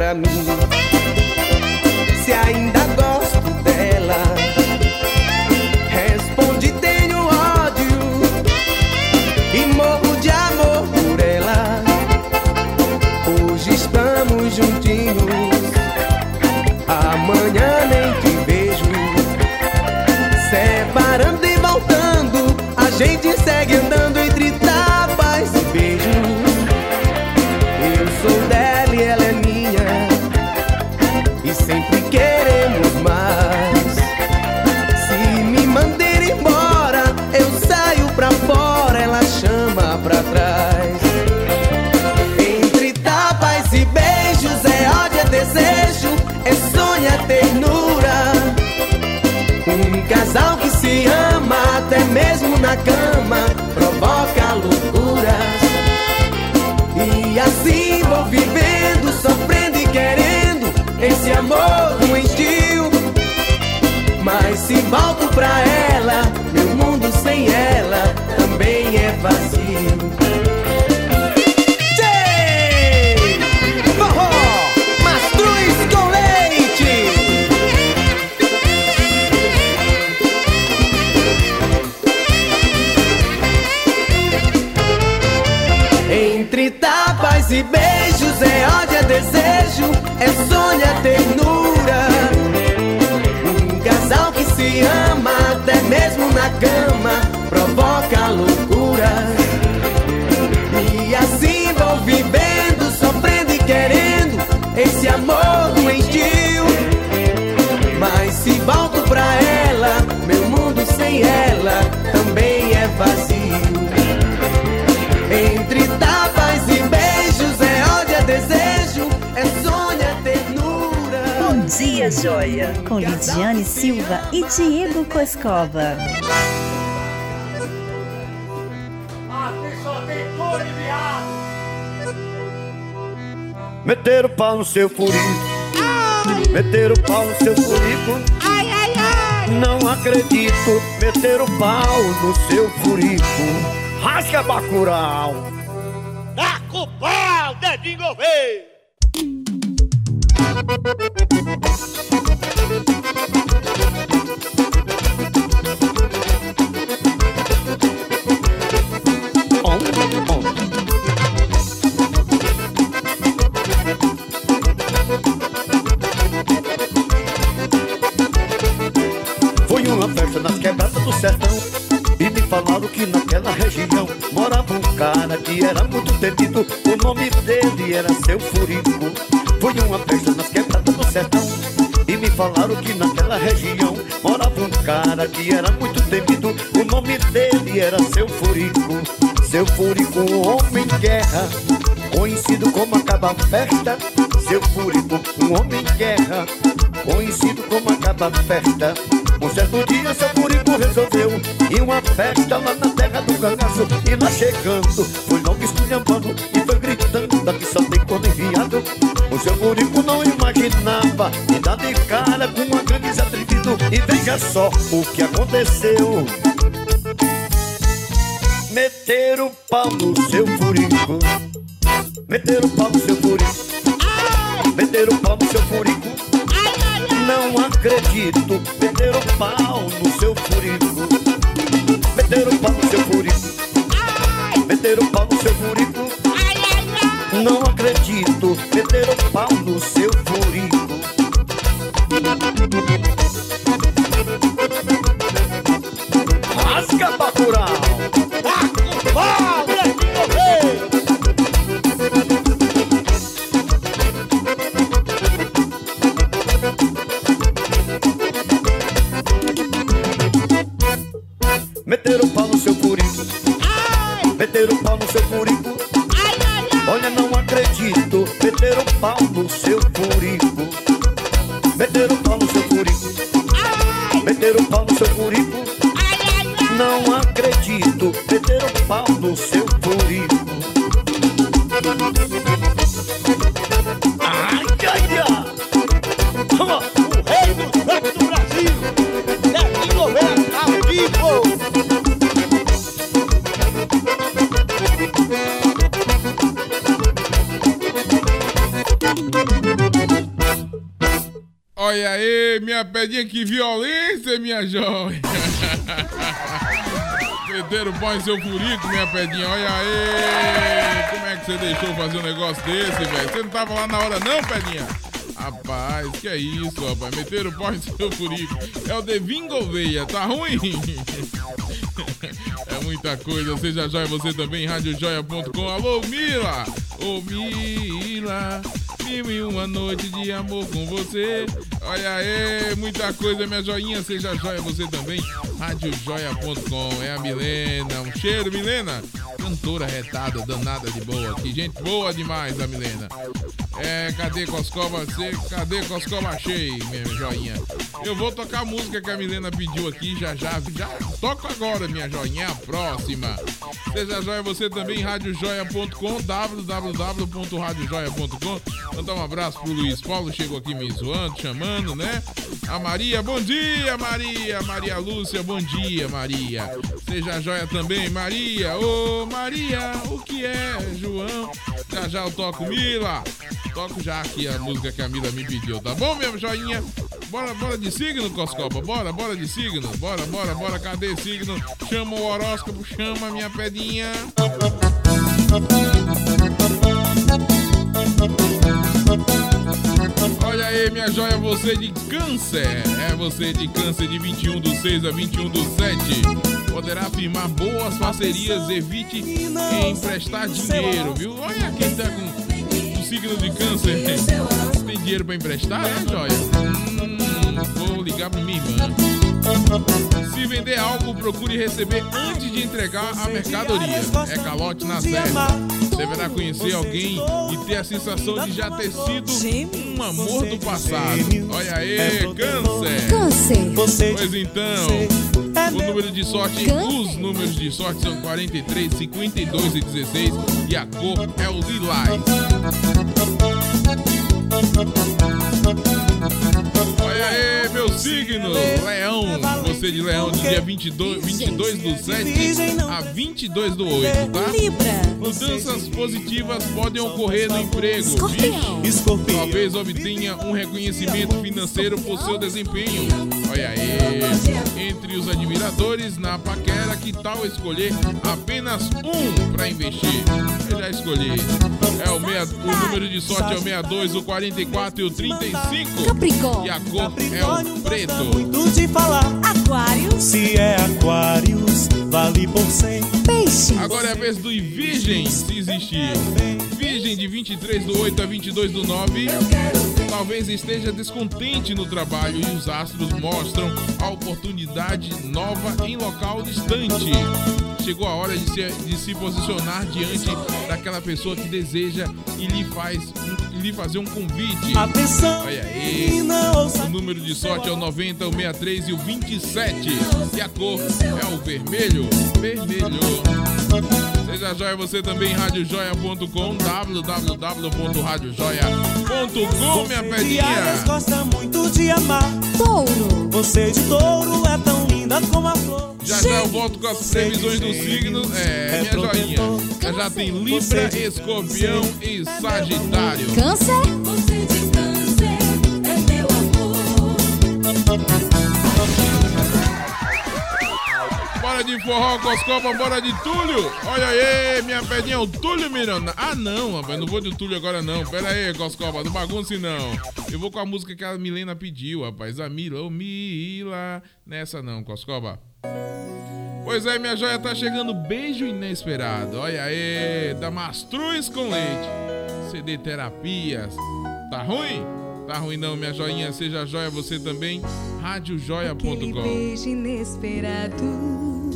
pra mim. Na cama provoca loucuras. E assim vou vivendo, sofrendo e querendo esse amor doentio. Mas se volto pra ela, e beijos é ódio, é desejo, é sonho, é ternura. Um casal que se ama até mesmo na cama provoca loucura. E assim vou vivendo, sofrendo e querendo esse amor doentio. Mas se volto Joia! Com Lidiane Silva e Diego Coscova. Meter o pau no seu furico. Meter o pau no seu furico. Não acredito. Meter o pau no seu furico. Rasga Bacurau. Que naquela região Morava um cara que era muito temido. O nome dele era seu furico. Foi uma festa nas quebradas do sertão. E me falaram que naquela região Morava um cara que era muito temido. O nome dele era seu furico. Seu furico, um homem guerra Conhecido como acaba festa. Seu furico, um homem guerra Conhecido como acaba festa um certo dia seu furico resolveu Ir uma festa lá na terra do cangaço E lá chegando, foi logo esculhambando E foi gritando, daqui só tem corno enviado. O seu furico não imaginava E dá de cara com uma grande atrevido E veja só o que aconteceu. Meter o pau no seu furico Meter o pau no seu acredito Meter o pau no Meteram o pau em seu furico, minha pedinha. Olha aí. Como é que você deixou fazer um negócio desse, velho? Você não tava lá na hora, não, pedinha? Rapaz, que é isso, rapaz? Meteram o pau em seu furico. É o Devin Gouveia, tá ruim? É [LAUGHS] É muita coisa. Seja joia você também, radiojoia.com. Alô, Mila! Ô, Mila, mil e uma noite de amor com você. Olha aí, muita coisa, minha joinha. Seja joia você também, radiojoia.com. É a Milena. Um cheiro, Milena. Cantora retada, danada de boa aqui. Gente boa demais, a Milena. É, cadê Coscova? Você, cadê Coscova? Achei, minha joinha. Eu vou tocar a música que a Milena pediu aqui já já. Já toco agora, minha joinha. A próxima. Seja joia você também, radiojoia.com, www.radiojoia.com. Mandar um abraço pro Luiz Paulo, chegou aqui me zoando, chamando, né? A Maria, bom dia, Maria. Maria Lúcia, bom dia, Maria. Seja joia também, Maria. Ô, Maria, o que é, João? Já já eu toco Mila. Toco já aqui a música que a Mila me pediu, tá bom, minha joinha? Bora, bora de signo, Coscoba. Bora, bora de signo. Bora, bora, bora. Cadê signo? Chama o horóscopo, chama minha pedinha. Olha aí, minha joia, você de câncer. É você de câncer de 21 do 6 a 21 do 7. Poderá firmar boas parcerias, evite emprestar dinheiro, viu? Olha quem tá com o signo de câncer. Tem dinheiro pra emprestar, é, joia? Hum, vou ligar pra minha irmã. Se vender algo, procure receber antes de entregar a mercadoria. É calote na certa. Deverá conhecer alguém e ter a sensação de já ter sido um amor do passado. Olha aí, câncer. Câncer. Pois então, o número de sorte, os números de sorte são 43, 52 e 16 e a cor é o lilás. Signo, Leão. Você de Leão, do dia 22, 22 do 7 a 22 do 8, tá? Libra. Mudanças positivas podem ocorrer no emprego. Escorpião. Vixe, Talvez obtenha um reconhecimento financeiro por seu desempenho. Olha aí. Entre os admiradores na paquera, que tal escolher apenas um para investir? Eu já escolhi. É o, meia, o número de sorte é o 62, o 44 e o 35. Capricórnio. E a cor é o preto. Muito de falar. Aquário. Se é Aquários, vale por cem. Peixe. Agora é a vez do Virgem, se existir. Virgem de 23 do 8 a 22 do 9. Talvez esteja descontente no trabalho e os astros mostram a oportunidade nova em local distante. Chegou a hora de se, de se posicionar diante daquela pessoa que deseja e lhe faz um- lhe fazer um convite. Atenção, Olha aí. O número de sorte é o 90, o 63 e o 27. E a cor é o vermelho. Vermelho. Seja joia você também, radiojoia.com, www.radiojoia.com, minha pedinha. gosta muito de amar. Touro. Você de touro é tão linda como a flor. Já já eu volto com as previsões dos signos. É, minha joinha. Já já tem Libra, Escorpião e Sagitário. Câncer. Bora de forró, Coscoba, bora de Túlio. Olha aí, minha pedinha, o Túlio Miranda. Ah, não, rapaz, não vou de Túlio agora não. Pera aí, Coscoba, não bagunce não. Eu vou com a música que a Milena pediu, rapaz. A Mila, ô Mila. Nessa não, Coscoba. Pois é, minha joia, tá chegando beijo inesperado. Olha aí, da Mastruz com leite. CD Terapias. Tá ruim? Tá ruim não, minha joinha. Seja joia você também. Radiojoia.com. beijo inesperado,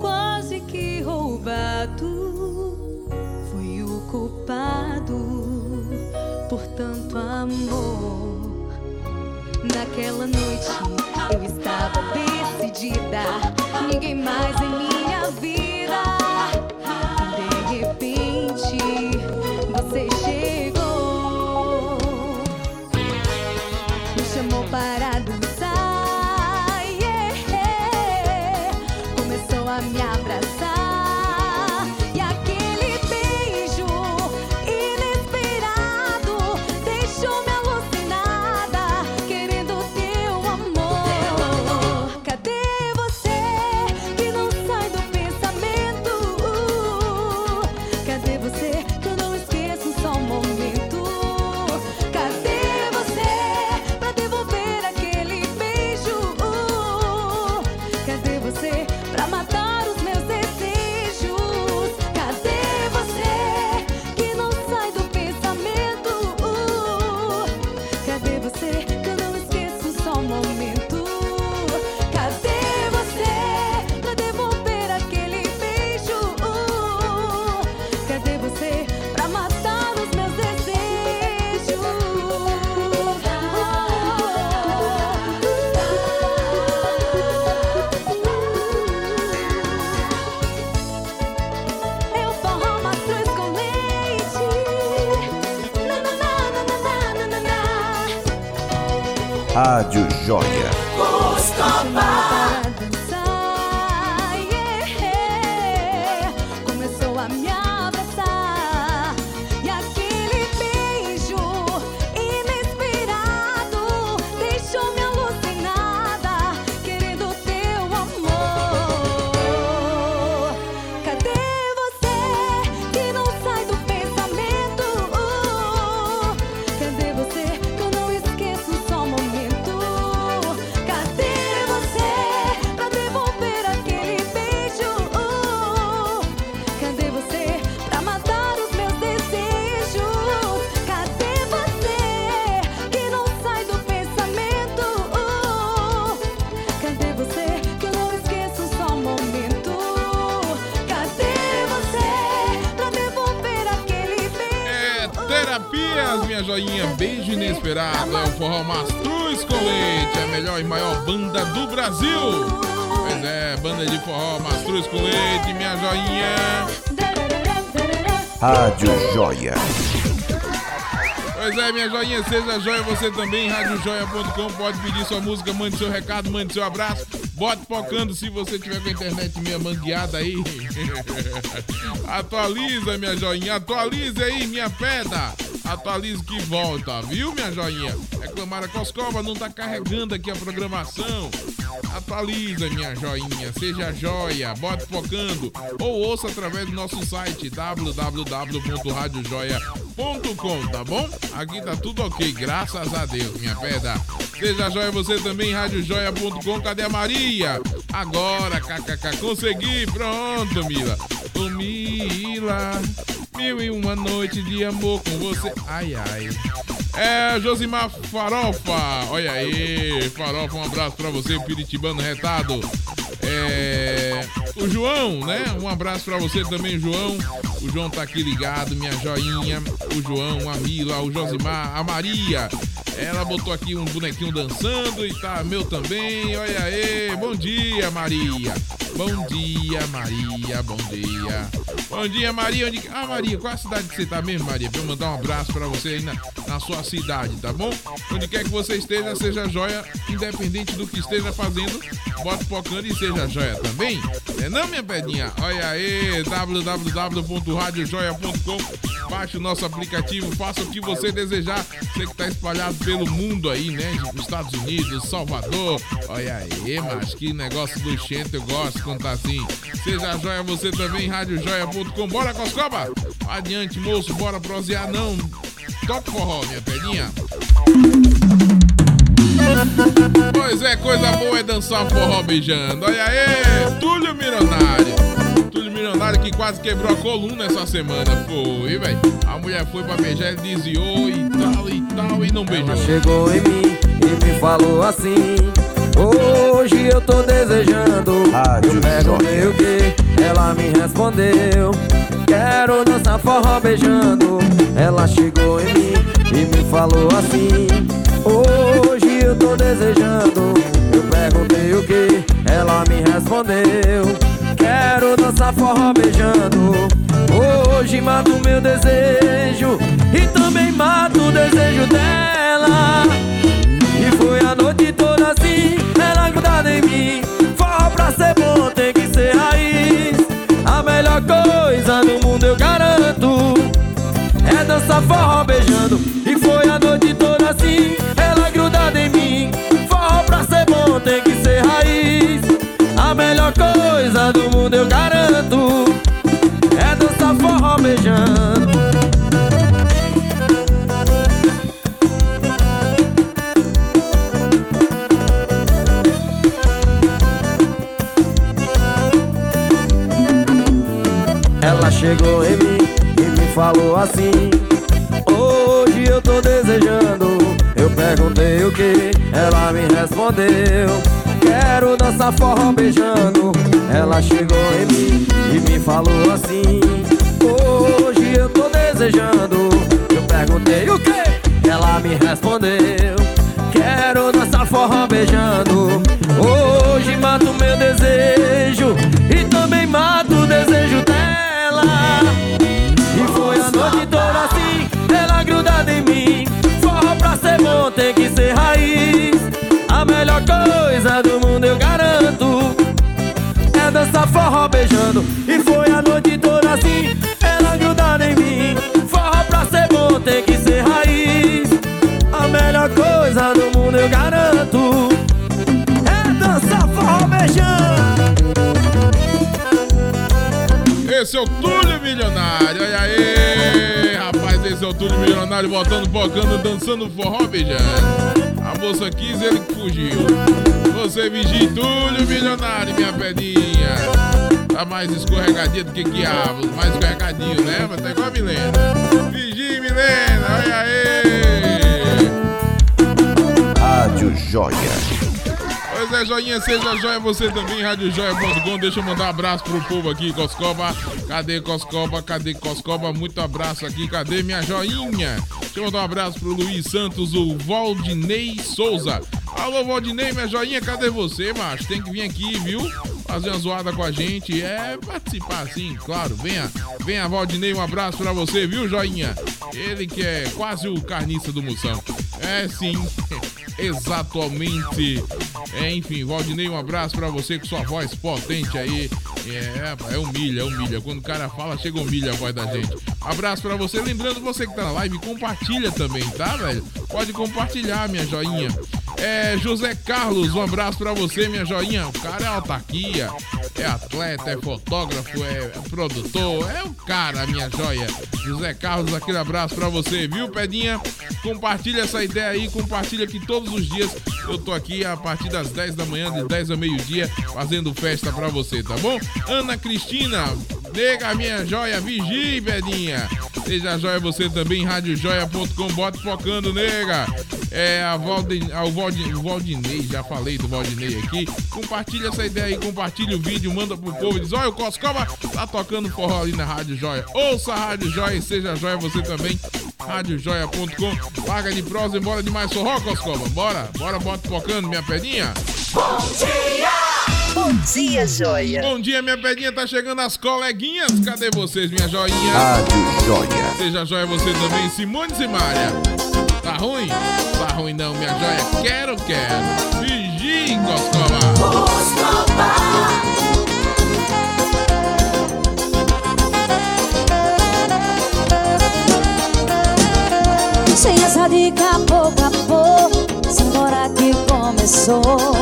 quase que roubado, fui o culpado por tanto amor. Naquela noite eu estava decidida, ninguém mais em minha vida. De repente você chegou, do Brasil. Pois é, banda de forró Mastruz com Leite, minha joinha. Rádio Joia. Pois é, minha joinha, seja joia você também, radiojoia.com, pode pedir sua música, mande seu recado, mande seu abraço, bote focando se você tiver com a internet meio mangueada aí. [LAUGHS] Atualiza, minha joinha, atualize aí, minha pedra. Atualize que volta, viu, minha joinha? Reclamar a Coscova não tá carregando aqui a programação. Atualiza, minha joinha, seja joia, bote focando ou ouça através do nosso site www.radiojoia.com, tá bom? Aqui tá tudo ok, graças a Deus, minha pedra. Seja joia você também, radiojoia.com. Cadê a Maria? Agora, kkk, consegui, pronto, Mila. Ô, Mila, mil e uma noite de amor com você. Ai, ai. É, Josimar Farofa. Olha aí, Farofa, um abraço pra você, Piritibano Retado. É, o João, né? Um abraço pra você também, João. O João tá aqui ligado, minha joinha. O João, a Mila, o Josimar, a Maria. Ela botou aqui um bonequinho dançando e tá meu também. Olha aí, bom dia, Maria. Bom dia, Maria. Bom dia. Bom dia, Maria. Onde... Ah, Maria, qual é a cidade que você tá mesmo, Maria? Pra eu mandar um abraço pra você aí na, na sua cidade, tá bom? Onde quer que você esteja, seja joia, independente do que esteja fazendo, bota focando e seja joia também. É não, minha pedinha? Olha aí, www.radiojoia.com. Baixe o nosso aplicativo, faça o que você desejar. Você que tá espalhado pelo mundo aí, né? Estados Unidos, Salvador. Olha aí, mas que negócio do eu gosto tá assim. Seja joia você também, radiojoia.com. Bora, Coscoba! Adiante, moço, bora prosear, não. Toque forró, minha pedinha. Pois é, coisa boa é dançar forró beijando. Olha aí, Túlio Milionário. Túlio Milionário que quase quebrou a coluna essa semana. Foi, velho. A mulher foi pra beijar, ele desviou e tal e tal e não beijou. Ela chegou em mim e me falou assim Hoje eu tô desejando ela me respondeu. Quero dançar forró beijando. Ela chegou em mim e me falou assim. Hoje eu tô desejando. Eu perguntei o que, ela me respondeu. Quero dançar forró beijando. Hoje mato meu desejo E também mato o desejo dela. E foi a noite toda assim. Ela grudada em mim. Forró pra ser bom tem melhor coisa do mundo eu garanto. É dançar forró beijando E foi a noite toda assim. Ela grudada em mim Forró pra ser bom tem que ser raiz. A melhor coisa do mundo eu garanto. É dançar forró beijando chegou em mim e me falou assim Hoje eu tô desejando. Eu perguntei o que, ela me respondeu. Quero dançar forró beijando. Ela chegou em mim e me falou assim Hoje eu tô desejando. Eu perguntei o que, ela me respondeu. Quero dançar forró beijando. Hoje mato meu desejo E também mato o desejo dela E foi a noite toda assim Ela grudada em mim Forró pra ser bom tem que ser raiz coisa do mundo, eu garanto. É dançar forró beijando. E Esse é o Túlio Milionário, olha aí! Rapaz, esse é o Túlio Milionário botando, bocando, dançando forró beijando. A moça quis, ele fugiu. Você vigia Túlio Milionário, minha pedinha. Tá mais escorregadinha do que quiabo, mais escorregadinho, né? Mas tá igual a Milena. Vigia, Milena, olha aí! Rádio Joia. É, joinha, seja joia você também, radiojoia.com. Deixa eu mandar um abraço pro povo aqui, Coscoba. Cadê Coscoba? Cadê Coscoba? Muito abraço aqui, cadê minha joinha? Deixa eu mandar um abraço pro Luiz Santos, o Valdinei Souza. Alô, Valdinei, minha joinha, cadê você, macho? Tem que vir aqui, viu? Fazer uma zoada com a gente. É participar assim, claro. Venha, venha, Valdinei, um abraço pra você, viu, joinha? Ele que é quase o carniça do Moção. É sim. [LAUGHS] Exatamente. É, enfim, Valdinei, um abraço pra você com sua voz potente aí. É, é humilha, é humilha. Quando o cara fala, chega humilha a voz da gente. Abraço pra você. Lembrando, você que tá na live, compartilha também, tá, velho? Pode compartilhar, minha joinha. É, José Carlos, um abraço pra você, minha joinha. O cara é autarquia, é atleta, é fotógrafo, é, produtor, é o cara, minha joia. José Carlos, aquele abraço pra você, viu, Pedinha? Compartilha essa ideia aí, compartilha que todos os dias eu tô aqui a partir das 10 da manhã, de 10 ao meio-dia, fazendo festa pra você, tá bom? Ana Cristina, nega minha joia, vigie, Pedinha. Seja joia você também, radiojoia.com, bote focando, nega. É a Valden, o Valdinei, já falei do Valdinei aqui. Compartilha essa ideia aí, compartilha o vídeo, manda pro povo diz: Olha, o Coscoba tá tocando forró ali na Rádio Joia. Ouça a Rádio Joia e seja joia você também. Radiojoia.com. Paga de prosa e bora de mais forró, Coscoba. Bora, bora, bota focando, minha pedinha. Bom dia! Bom dia, joia! Bom dia, minha pedinha. Tá chegando as coleguinhas. Cadê vocês, minha joinha? Rádio Joia. Seja joia você também, Simone Simária. Tá ruim? Tá ruim não, minha joia. Quero, quero. Vigie, Coscoba. Sem essa de capô, capô Simbora que começou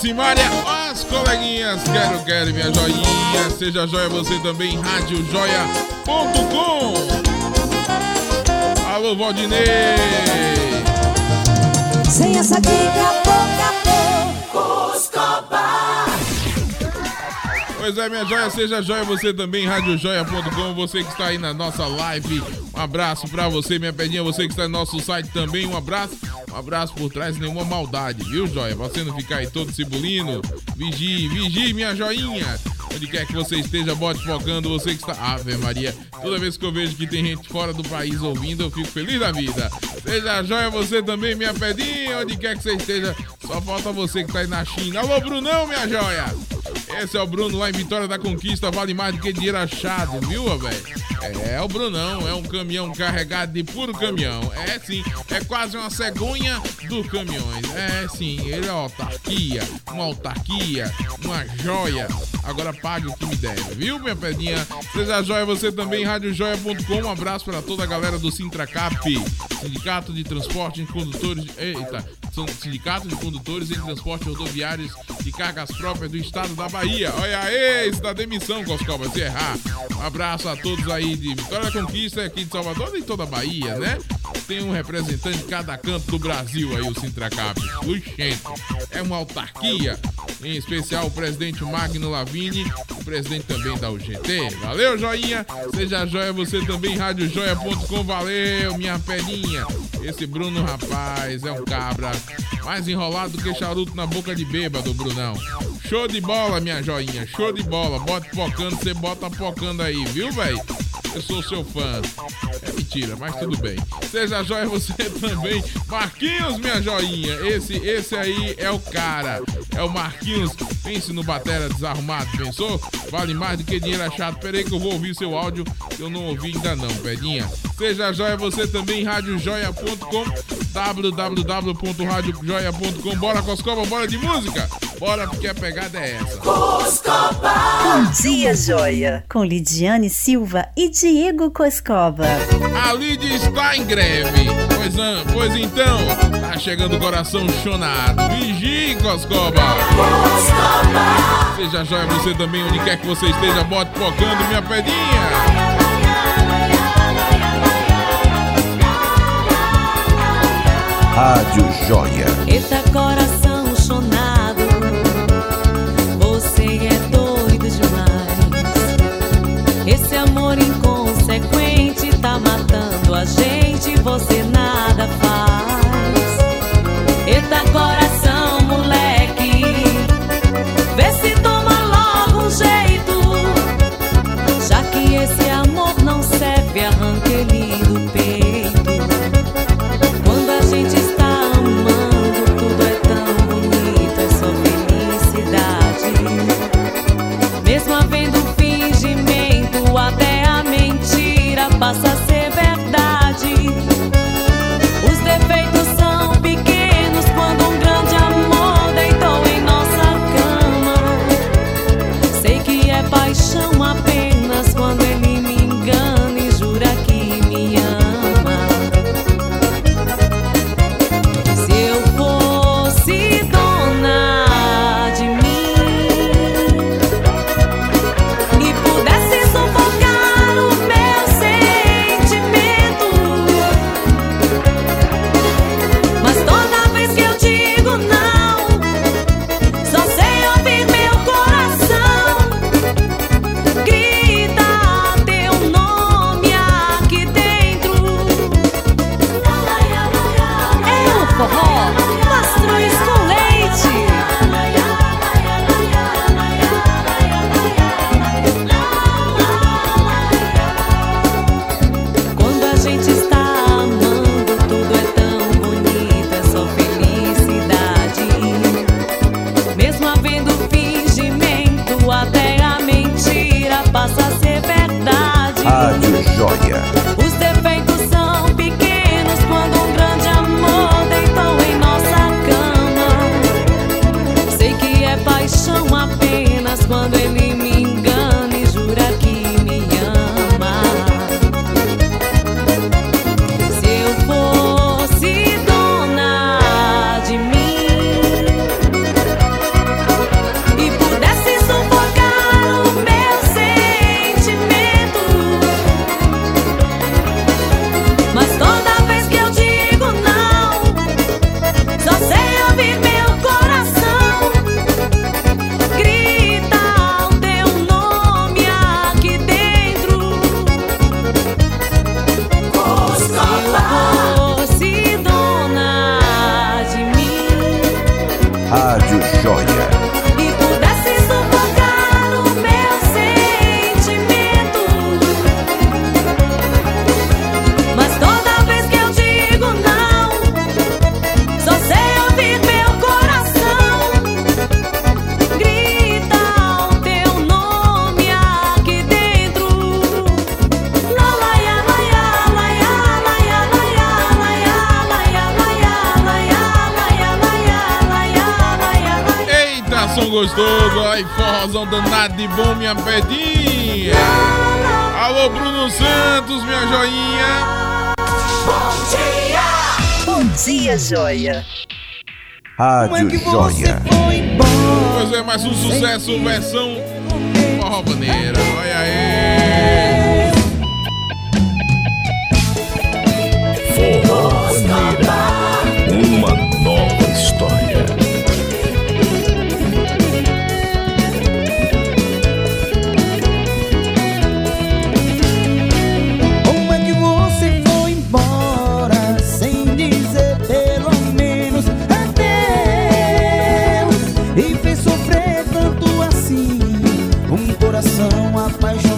Simária, as coleguinhas Quero Quero, minha joinha. Seja joia você também, radiojoia.com. Alô, Valdinei. Sem essa dica, pouco a pouco. Pois é, minha joia, seja joia você também, radiojoia.com, você que está aí na nossa live, um abraço pra você, minha pedinha, você que está no nosso site também, um abraço, abraço por trás, nenhuma maldade, viu, joia? Você não ficar aí todo cibulino, vigie, vigie, minha joinha, onde quer que você esteja, bote focando, você que está, Ave Maria, toda vez que eu vejo que tem gente fora do país ouvindo, eu fico feliz da vida. Seja joia você também, minha pedinha, onde quer que você esteja, só falta você que está aí na China. Alô, Brunão, minha joia! Esse é o Bruno lá em Vitória da Conquista, vale mais do que dinheiro achado, viu, velho? É, é o Brunão, é um caminhão carregado de puro caminhão. É sim, é quase uma cegonha dos caminhões. É sim, ele é autarquia, uma autarquia, uma joia. Agora pague o que me deve, viu, minha pedinha? Seja joia você também, radiojoia.com. Um abraço para toda a galera do Sintracap, Sindicato de Transporte em Condutores. Eita, são Sindicato de Condutores em Transporte Rodoviários de Cargas Próprias do Estado da Bahia. Olha aí, isso da demissão, Coscoba, se errar. Um abraço a todos aí de Vitória da Conquista, aqui de Salvador e toda a Bahia, né? Tem um representante de cada canto do Brasil aí, o Sintracap. Luxente. É uma autarquia, em especial o presidente Magno Lavini, o presidente também da UGT. Valeu, joinha. Seja joia você também, radiojoia.com. Valeu, minha pedinha. Esse Bruno, rapaz, é um cabra mais enrolado do que charuto na boca de bêbado, Brunão. Show de bola, minha joinha. Show de bola. Bote focando, você bota focando aí, viu, velho? Eu sou seu fã. É mentira, mas tudo bem. Seja joia você [LAUGHS] também. Marquinhos, minha joinha. Esse, esse aí é o cara. É o Marquinhos. Pense no batera desarrumado, pensou? Vale mais do que dinheiro achado. Pera aí que eu vou ouvir seu áudio. Eu não ouvi ainda não, pedinha. Seja joia você também, radiojoia.com www.radiojoia.com Bora, Coscoba, bora de música? Bora, porque a pegada é essa. Bom dia, joia. Com Lidiane Silva e Diego Coscova. A Lid está em greve. Pois, an- pois então, tá chegando o coração chonado. Vigie, Coscoba. Seja joia você também, onde quer que você esteja, bote focando minha pedinha. Rádio Joia. Eita coração Rádio Joia. Joia. Rádio Joia. Pois é, mais um sucesso, versão forró maneira. Olha aí. Forró Maneira. Coração apaixonado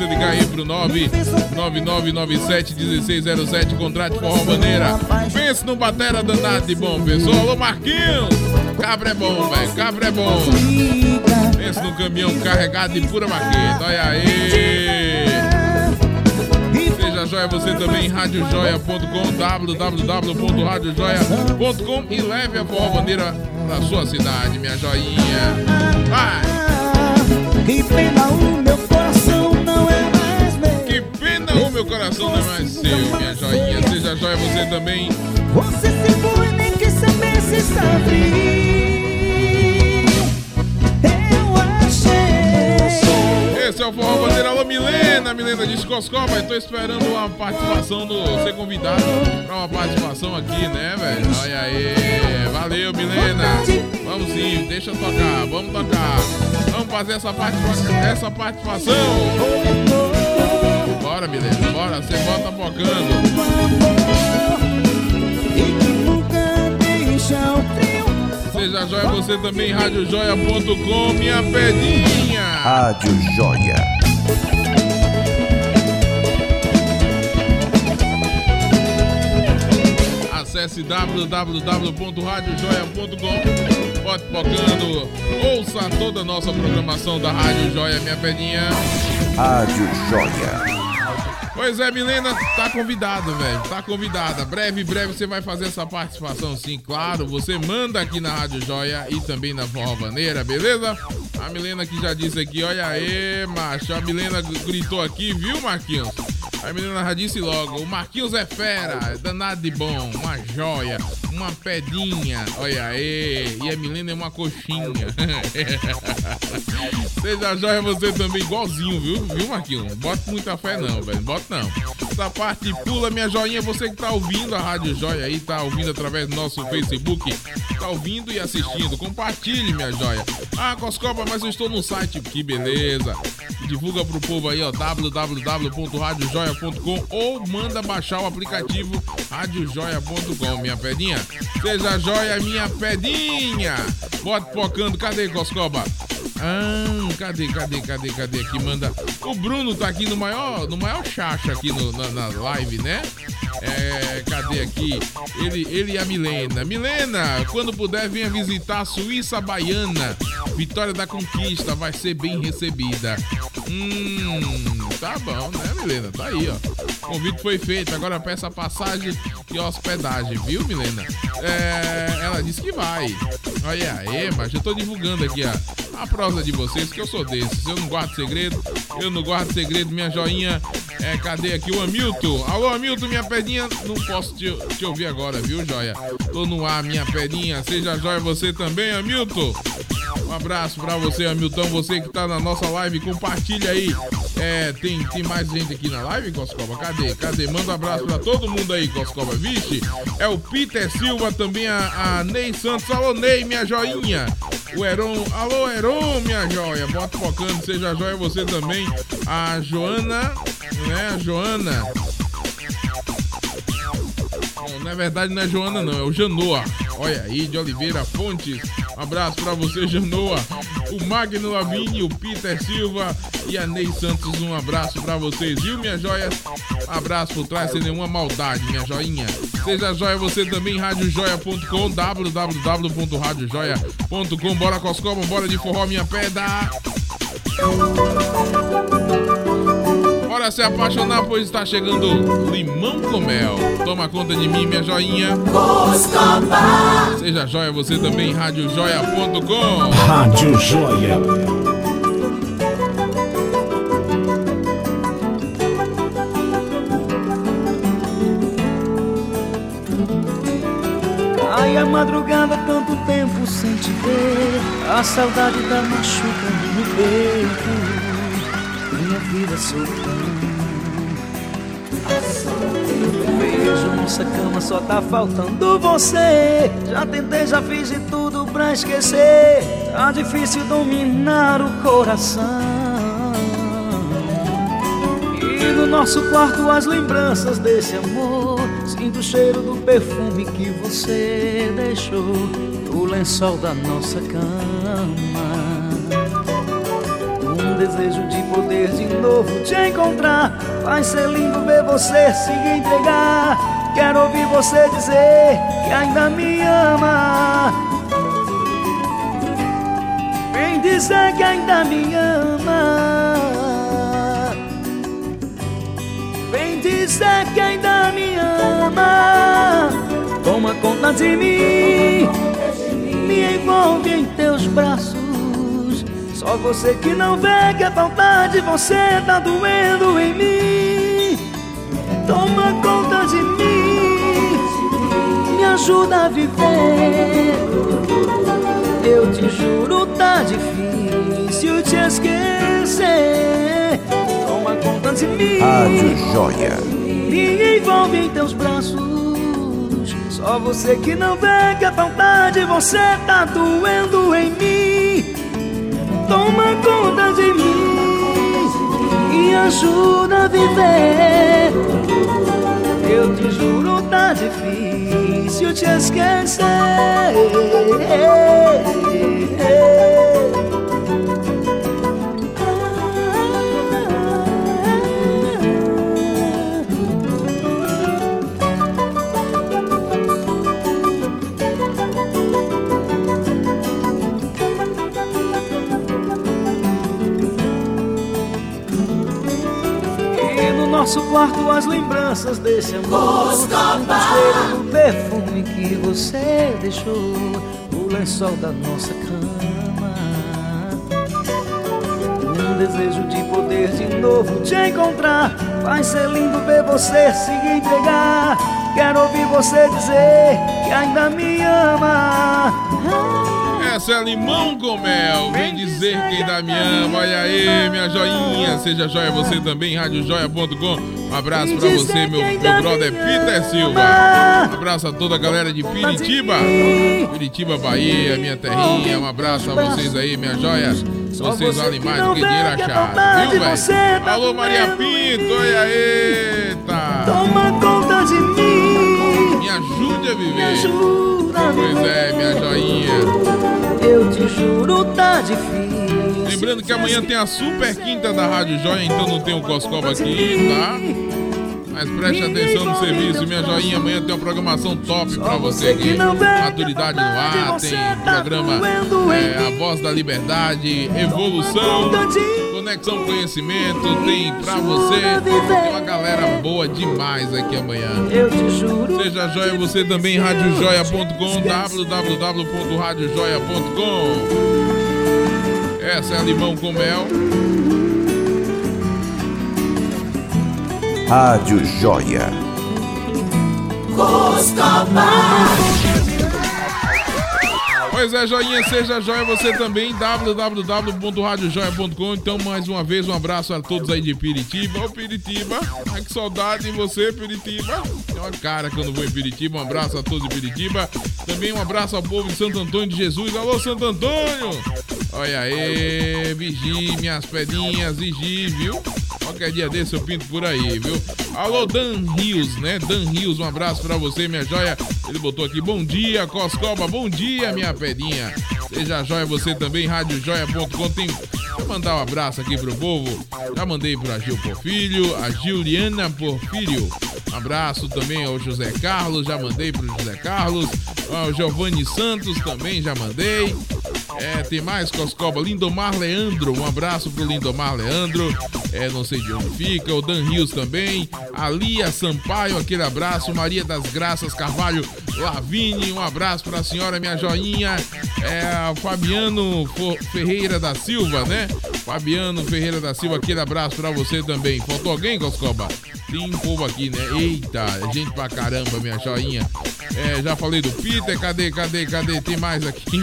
você ligar aí pro 999971607. Contrate Forró Maneira. Pense no Batera danado de bom, pessoal. Alô, Marquinhos. Cabra é bom, velho. Cabra é bom. Pense no caminhão carregado de pura maqueta. Olha aí. Seja joia você também, radiojoia.com, www.radiojoia.com e leve a forró bandeira pra sua cidade, minha joinha. Vai! Que pena o meu coração Pena o meu coração não é mais seu, minha joinha. Seja joia você também. Você se foi, nem quis saber se está. Eu achei. Esse é o Forró Bandeira. Alô, Milena, Milena de Escoscoba. Eu tô esperando uma participação do. ser convidado pra uma participação aqui, né, velho? Olha aí. Valeu, Milena. Vamos sim, deixa tocar. Vamos tocar. Vamos fazer essa, participa essa participação. Bora, Milena, bora. Você bota focando. Seja joia você também, radiojoia.com, minha pedinha. Rádio Joia. Acesse www.radiojoia.com. Bote focando. Ouça toda a nossa programação da Rádio Joia, minha pedinha. Rádio Joia. Pois é, Milena, tá convidada, velho. Tá convidada. Breve, breve você vai fazer essa participação, sim, claro. Você manda aqui na Rádio Joia e também na Forró Vaneira, beleza? A Milena que já disse aqui, olha aí, macho. A Milena gritou aqui, viu, Marquinhos? A Milena já disse logo, o Marquinhos é fera, é danado de bom, uma joia. uma pedinha. Olha aí. E a Milena é uma coxinha. [LAUGHS] Seja joia você também, igualzinho, viu? Viu, Marquinhos? Bota muita fé não, velho. Bota não. Essa parte pula, minha joinha. Você que tá ouvindo a Rádio Joia aí, tá ouvindo através do nosso Facebook, tá ouvindo e assistindo. Compartilhe, minha joia. Ah, Coscoba, mas eu estou no site. Que beleza. Divulga pro povo aí, ó, www.radiojoia.com ou manda baixar o aplicativo radiojoia.com, minha pedinha. Seja joia, minha pedinha. Bota pocando. Cadê, Coscoba? Ah, cadê, cadê, cadê, cadê? Aqui manda. O Bruno tá aqui no maior, no maior chacha aqui no, na, na live, né? É, cadê aqui? Ele, ele e a Milena. Milena, quando puder, venha visitar a Suíça Baiana. Vitória da Conquista vai ser bem recebida. Hum, tá bom, né, Milena? Tá aí, ó. O convite foi feito. Agora peça passagem e hospedagem, viu, Milena? É, ela disse que vai. Olha aí, mas eu tô divulgando aqui a, prosa de vocês, que eu sou desses. Eu não guardo segredo, eu não guardo segredo. Minha joinha, é, cadê aqui o Hamilton? Alô, Hamilton, minha pedinha, não posso te, te ouvir agora, viu, joia? Tô no ar, minha pedinha. Seja joia você também, Hamilton. Um abraço pra você, Hamilton. Você que tá na nossa live, compartilha aí. É, tem, tem mais gente aqui na live, Coscoba? Cadê? Cadê? Manda um abraço pra todo mundo aí, Coscoba. Vixe, é o Peter Silva, também a, a Ney Santos. Alô, Ney, minha joinha. O Heron, alô, Heron, minha joia. Bota focando, seja joia você também. A Joana, né? A Joana. Não, na verdade não é Joana, não, é o Janoa. Olha aí, de Oliveira Fontes. Um abraço pra você, Janoa. O Magno Lavini, o Peter Silva e a Ney Santos. Um abraço pra vocês, viu, minha joia? Um abraço por trás, sem nenhuma maldade, minha joinha. Seja joia você também, radiojoia.com, www.radiojoia.com. Bora, Coscoba, bora de forró, minha pedra. Bora se apaixonar, pois está chegando limão com mel. Toma conta de mim, minha joinha. Seja joia você também, radiojoia.com. Rádio Joia. Ai, a madrugada, tanto tempo sem te ver A saudade tá machucando no peito Minha vida soltando Beijo nossa cama, só tá faltando você. Já tentei, já fiz de tudo pra esquecer. Tá difícil dominar o coração. E no nosso quarto as lembranças desse amor. Sinto o cheiro do perfume que você deixou No lençol da nossa cama. Um desejo de poder de novo te encontrar Vai ser lindo ver você se entregar. Quero ouvir você dizer que ainda me ama. Vem dizer que ainda me ama. Vem dizer que ainda me ama. Toma conta de mim. Me envolve em teus braços Só você que não vê que a falta de você tá doendo em mim. Toma conta de mim Me ajuda a viver. Eu te juro tá difícil te esquecer. Toma conta de mim. Rádio Joia. me envolve em teus braços. Só você que não vê que a falta de você tá doendo em mim Toma conta de mim E ajuda a viver. Eu te juro tá difícil te esquecer quarto as lembranças desse amor. O do perfume que você deixou No lençol da nossa cama Um desejo de poder de novo te encontrar. Vai ser lindo ver você se entregar. Quero ouvir você dizer que ainda me ama. Essa é limão com mel. Vem dizer quem ainda me ama. Olha aí, minha joinha. Seja joia você também, radiojoia.com. Um abraço pra você, meu, meu brother Peter Silva. Um abraço a toda a galera de Piritiba. Piritiba, Bahia, minha terrinha. Um abraço a vocês aí, minha joia. Vocês valem mais do que dinheiro achado, viu, velho? Alô, Maria Pinto, olha aí. Eita. Toma conta de mim. Me ajude a viver. Pois é, minha joinha. Eu te juro, tá difícil. Lembrando que amanhã tem a super quinta da Rádio Joia, então não tem o Coscoba aqui, tá? Mas preste atenção no serviço, minha joinha. Amanhã tem uma programação top pra você aqui. Maturidade no ar, tem programa é, A Voz da Liberdade, Evolução, Conexão Conhecimento, tem pra você. Tem uma galera boa demais aqui amanhã. Seja joia você também, radiojoia.com, www.radiojoia.com. Essa é a Limão com Mel. Rádio Joia. Pois é, joinha, seja joia você também, www.radiojoia.com. Então, mais uma vez, um abraço a todos aí de Piritiba. Ô, Piritiba, ai que saudade de você, Piritiba. Tem uma cara não vou em Piritiba. Um abraço a todos de Piritiba. Também um abraço ao povo de Santo Antônio de Jesus. Alô, Santo Antônio! Olha aí, vigie minhas pedinhas, vigie, viu? Qualquer dia desse eu pinto por aí, viu? Alô, Dan Rios, né? Dan Rios, um abraço pra você, minha joia. Ele botou aqui, bom dia, Coscoba, bom dia, minha pedinha. Seja joia você também, radiojoia.com. Tem... Eu mandar um abraço aqui pro povo. Já mandei pra Gil Porfírio, a Juliana Porfírio. Um abraço também ao José Carlos, já mandei pro José Carlos. Ao Giovanni Santos também já mandei. É, tem mais Coscoba, Lindomar Leandro, um abraço pro Lindomar Leandro, é, não sei de onde fica, o Dan Rios também, a Lia Sampaio, aquele abraço, Maria das Graças Carvalho Lavini, um abraço pra senhora, minha joinha, é, Fabiano Ferreira da Silva, né? Fabiano Ferreira da Silva, aquele abraço pra você também. Faltou alguém, Coscoba? Tem um povo aqui, né? Eita, gente pra caramba, minha joinha. É, já falei do Peter, cadê, cadê, cadê? Tem mais aqui.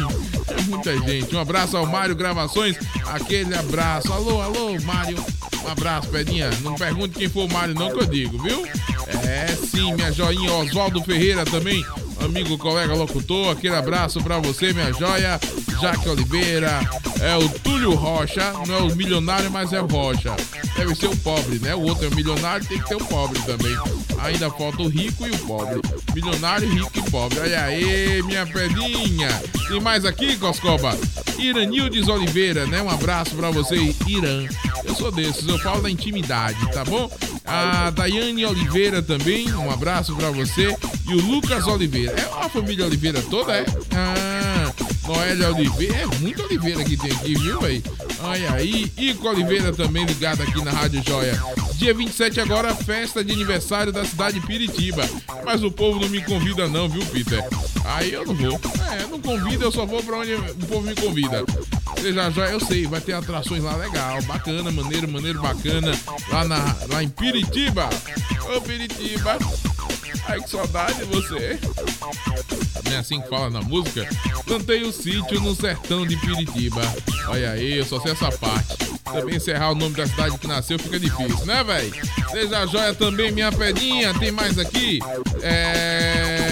É muita gente. Um abraço ao Mário Gravações, aquele abraço. Alô, alô, Mário. Um abraço, Pedinha. Não pergunte quem for o Mário, não, que eu digo, viu? É sim, minha joinha. Oswaldo Ferreira também, amigo, colega locutor. Aquele abraço pra você, minha joia. Jaque Oliveira, é o Túlio Rocha, não é o milionário, mas é o Rocha. Deve ser o pobre, né? O outro é o milionário, tem que ter o pobre também. Ainda falta o rico e o pobre. Milionário, rico e pobre. Olha aí, minha pedinha. Tem mais aqui, Coscoba? Iranildes Oliveira, né? Um abraço pra você, Irã. Eu sou desses, eu falo da intimidade, tá bom? A Daiane Oliveira também, um abraço pra você. E o Lucas Oliveira. É a família Oliveira toda, é? Ah, Noélia Oliveira. É muito Oliveira que tem aqui, viu, velho? Olha aí. Ico Oliveira também ligado aqui na Rádio Joia. Dia 27 agora, festa de aniversário da cidade de Piritiba. Mas o povo não me convida não, viu, Peter? Aí eu não vou. É, não convida, eu só vou pra onde o povo me convida. Seja joia, eu sei, vai ter atrações lá legal, bacana, maneiro, maneiro, bacana. Lá, na, lá em Piritiba. Ô, Piritiba. Ai, que saudade de você. Não é assim que fala na música? Plantei o sítio no sertão de Piritiba. Olha aí, eu só sei essa parte. Também encerrar o nome da cidade que nasceu fica difícil, né, velho? Seja joia também, minha pedinha. Tem mais aqui? É.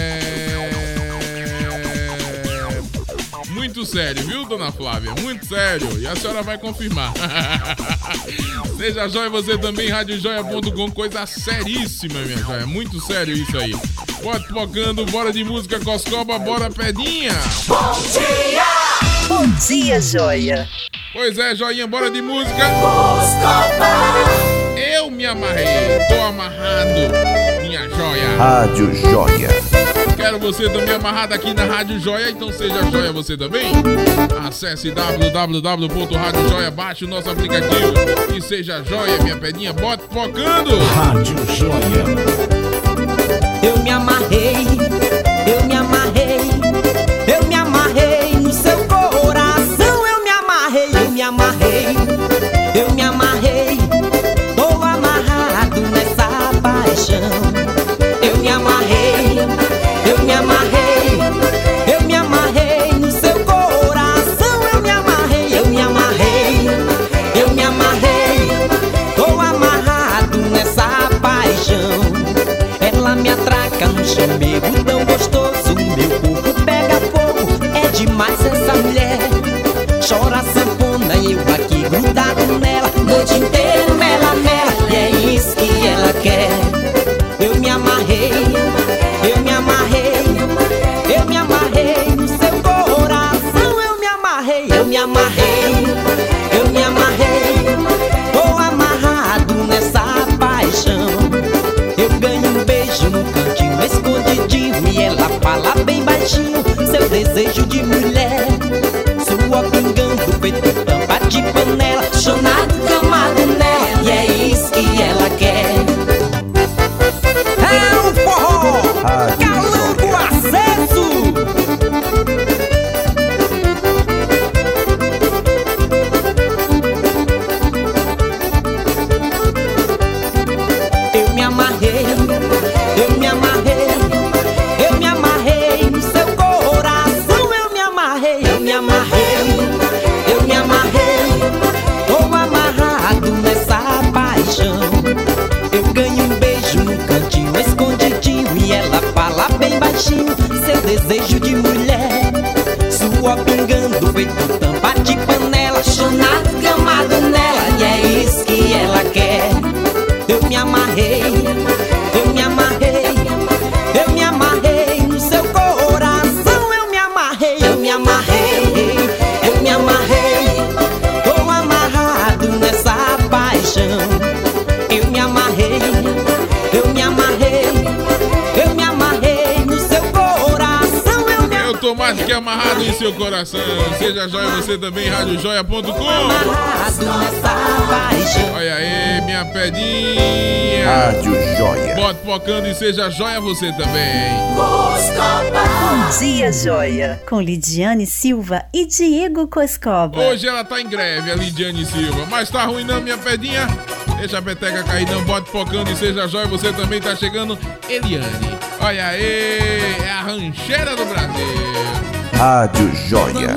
Muito sério, viu, dona Flávia? Muito sério. E a senhora vai confirmar. [LAUGHS] Seja joia você também, radiojoia.com, coisa seríssima, minha joia. Muito sério isso aí. Bora tocando, bora de música Coscoba, bora pedinha. Bom dia! Bom dia, joia! Pois é, joinha, bora de música. Eu me amarrei, tô amarrado, minha joia. Rádio Joia. Quero você também amarrado aqui na Rádio Joia, então seja joia você também. Acesse www.radiojoia, baixe o nosso aplicativo e seja joia, minha pedinha, bota focando. Rádio Joia. Eu me amarrei, eu me amarrei, eu me amarrei no seu coração. Eu me amarrei, eu me amarrei, eu me amarrei. amarrado em seu coração. Seja joia você também, radiojoia.com. Olha aí, minha pedinha. Rádio Joia. Bota focando e seja joia você também. Bom dia, joia. Com Lidiane Silva e Diego Coscoba. Hoje ela tá em greve, a Lidiane Silva. Mas tá ruim não, minha pedinha? Deixa a peteca cair, não bote focando e seja joia. Você também tá chegando, Eliane. Olha aí, é a rancheira do Brasil. Rádio Joia.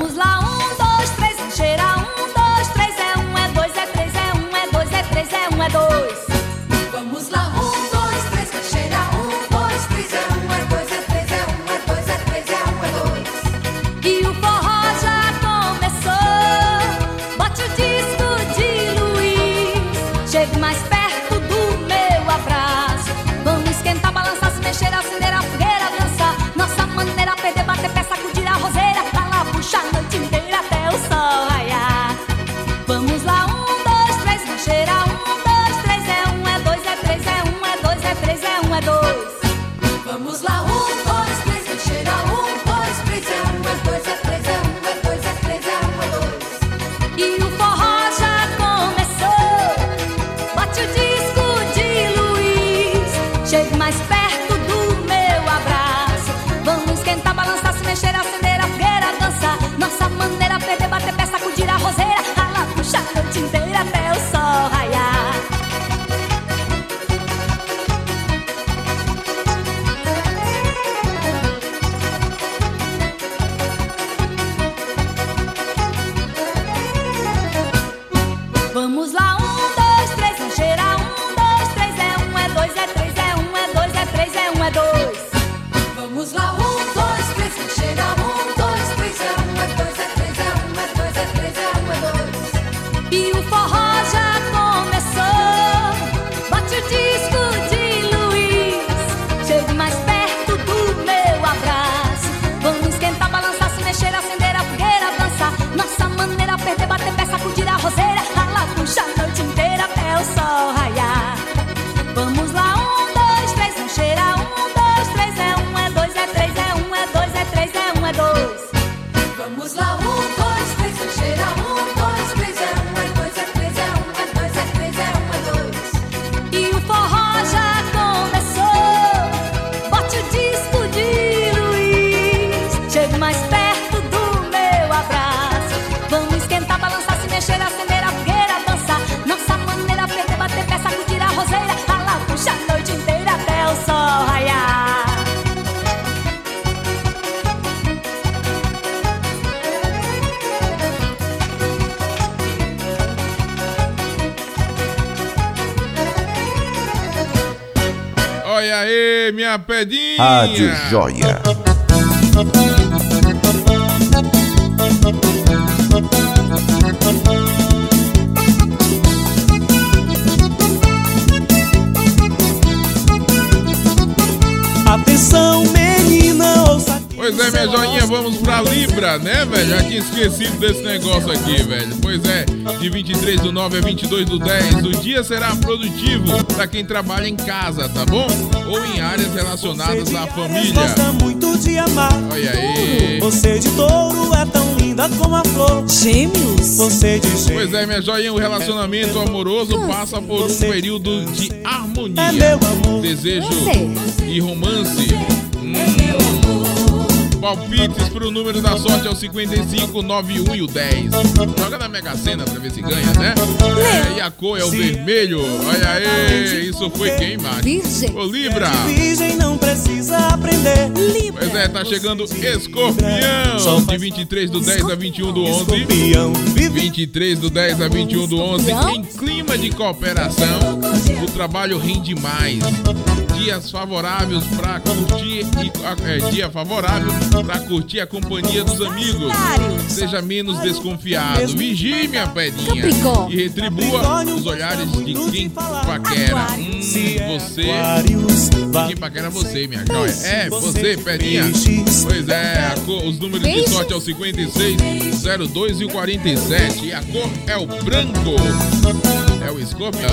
A pedinha. Rádio Joia. Atenção, menina, ouça Pois é, minha joinha, vamos pra Libra, né, velho? Já tinha esquecido desse negócio aqui, velho. Pois é, de 23 do 9 a 22 do 10, o dia será produtivo pra quem trabalha em casa, tá bom? Ou em áreas relacionadas à família. Gosta muito de amar. Olha aí. Você de touro é tão linda como a flor. Gêmeos. Você de gêmeos. Pois é, minha joinha, o relacionamento amoroso passa por um período de É harmonia, desejo e romance. Hum. Pro número da sorte é o 55, 91 e o 10. Joga na Mega Sena pra ver se ganha, né? É, e a cor é o vermelho. Olha aí, isso foi quem? Virgem. O Libra. Virgem não precisa aprender. Pois é, tá chegando Escorpião. De 23 do 10 a 21 do 11. 23 do 10 a 21 do 11. Em clima de cooperação, o trabalho rende mais. Dias favoráveis pra curtir e é, dia favorável pra curtir a companhia dos amigos. Seja menos desconfiado. Vigie, minha pedinha. Capricórnio. E retribua os olhares de quem paquera. Hum, você. De quem paquera você, minha joia. É, você, pedinha. Pois é, cor- os números de sorte é o 56, 02 e o 47. E a cor é o branco. É o escorpião.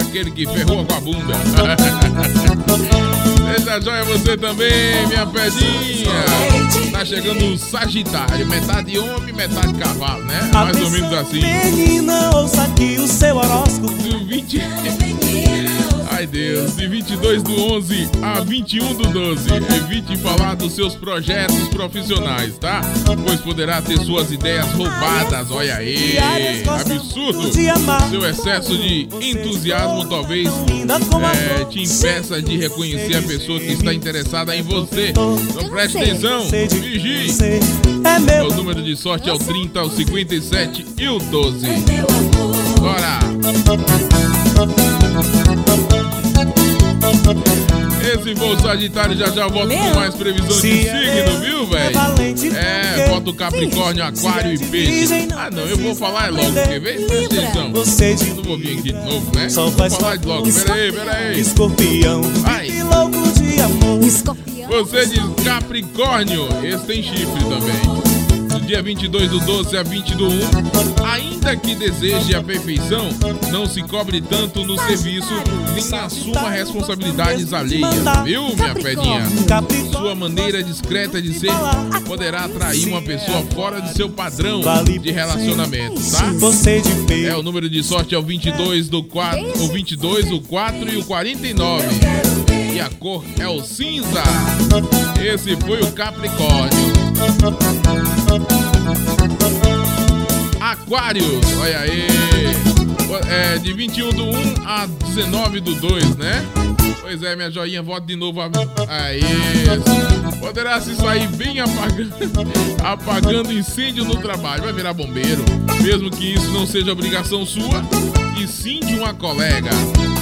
Aquele que ferrou com a bunda. [LAUGHS] Deixa a joia você também, minha pedinha. Tá chegando o Sagitário. Metade homem, metade cavalo, né? Mais ou menos assim. Menina, ouça aqui o seu horóscopo. Do 20. Ai Deus, de 22 do 11 a 21 do 12. Evite falar dos seus projetos profissionais, tá? Pois poderá ter suas ideias roubadas. Olha aí, absurdo. Seu excesso de entusiasmo talvez é, te impeça de reconhecer a pessoa que está interessada em você. Então preste atenção, vigie. O número de sorte é o 30, o 57 e o 12. Bora! Esse o Sagitário, já já eu volto com mais previsão de é signo, viu, velho? É, bota o Capricórnio, Aquário e Peixe. Ah, não, eu vou falar logo, quer ver? Presta atenção. Eu não vou vir aqui de novo, né? Só Vou faz falar de logo, peraí, peraí. Escorpião. Vai. E louco de amor. Escorpião. Você diz Capricórnio, esse tem chifre também. Dia 22 do 12 a 20 do 1, ainda que deseje a perfeição, não se cobre tanto no serviço nem assuma responsabilidades alheias, viu, minha pedinha? Sua maneira discreta de ser poderá atrair uma pessoa fora de seu padrão de relacionamento, tá? É, o número de sorte é o 22 do 4, o 22, o 4 e o 49. E a cor é o cinza. Esse foi o Capricórnio. Aquários, olha aí. É, de 21 do 1 a 19 do 2, né? Pois é, minha joinha, voto de novo. Aí. Poderá se sair bem apagando, [LAUGHS] apagando incêndio no trabalho. Vai virar bombeiro. Mesmo que isso não seja obrigação sua, e sim de uma colega.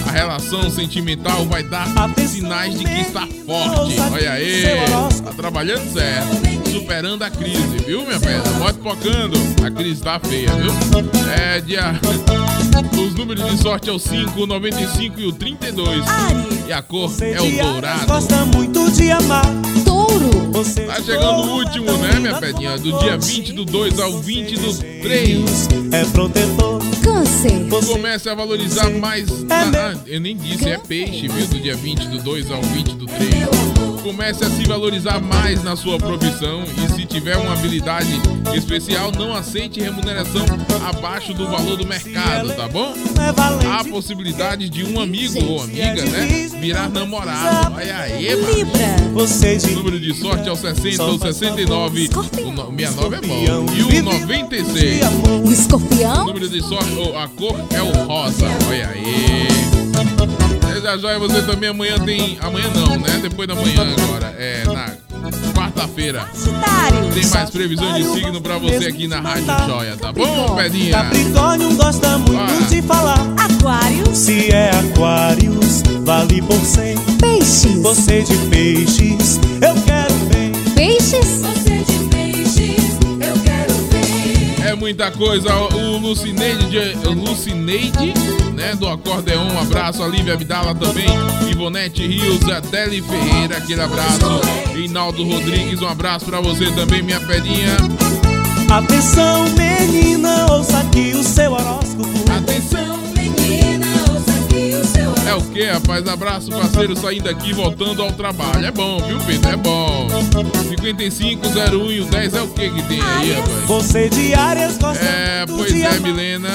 A relação sentimental vai dar sinais de que está forte. Olha aí. Tá trabalhando certo. Superando a crise, viu, minha pedra? Bote focando. A crise tá feia, viu? É, dia. [LAUGHS] Os números de sorte é o 5, o 95 e o 32. E a cor é o dourado. Gosta muito de amar. Touro. Você Tá chegando o último, né, minha pedinha? Do dia 20 do 2 ao 20 do 3. é protetor. Câncer. Comece a valorizar mais. Ah, eu nem disse, é peixe, viu? Do dia 20 do 2 ao 20 do 3. Comece a se valorizar mais na sua profissão e se tiver uma habilidade especial, não aceite remuneração abaixo do valor do mercado, tá bom? Há possibilidade de um amigo ou amiga, né, virar namorado. Mano. Você de O número de sorte é o 60, o 69, o no- 69 é bom. E o 96. Escorpião. O número de sorte, oh, a cor é o rosa. Olha aí. Seja joia, você também amanhã tem. Amanhã não, né? Depois da manhã agora. É na quarta-feira. Tem mais previsão de signo pra você aqui na Rádio Joia, tá bom, Pedinha? Capricórnio gosta muito de falar. Aquário. Se é Aquários, vale por cem. Peixes. Você de peixes, eu quero muita coisa. O Lucineide, de- Lucineide, né? Do acordeon, um abraço a Lívia Abdala também, Ivonete Rios, a Deli Ferreira, aquele abraço. Reinaldo Rodrigues, um abraço pra você também, minha pedinha. Atenção, menina, ouça aqui o seu horóscopo. Atenção, É o que, rapaz? Abraço, parceiro, saindo aqui, voltando ao trabalho. É bom, viu, Pedro? É bom. 5501 e o 10 é o que que tem aí, rapaz? Você de áreas gosta É, pois é. Milena.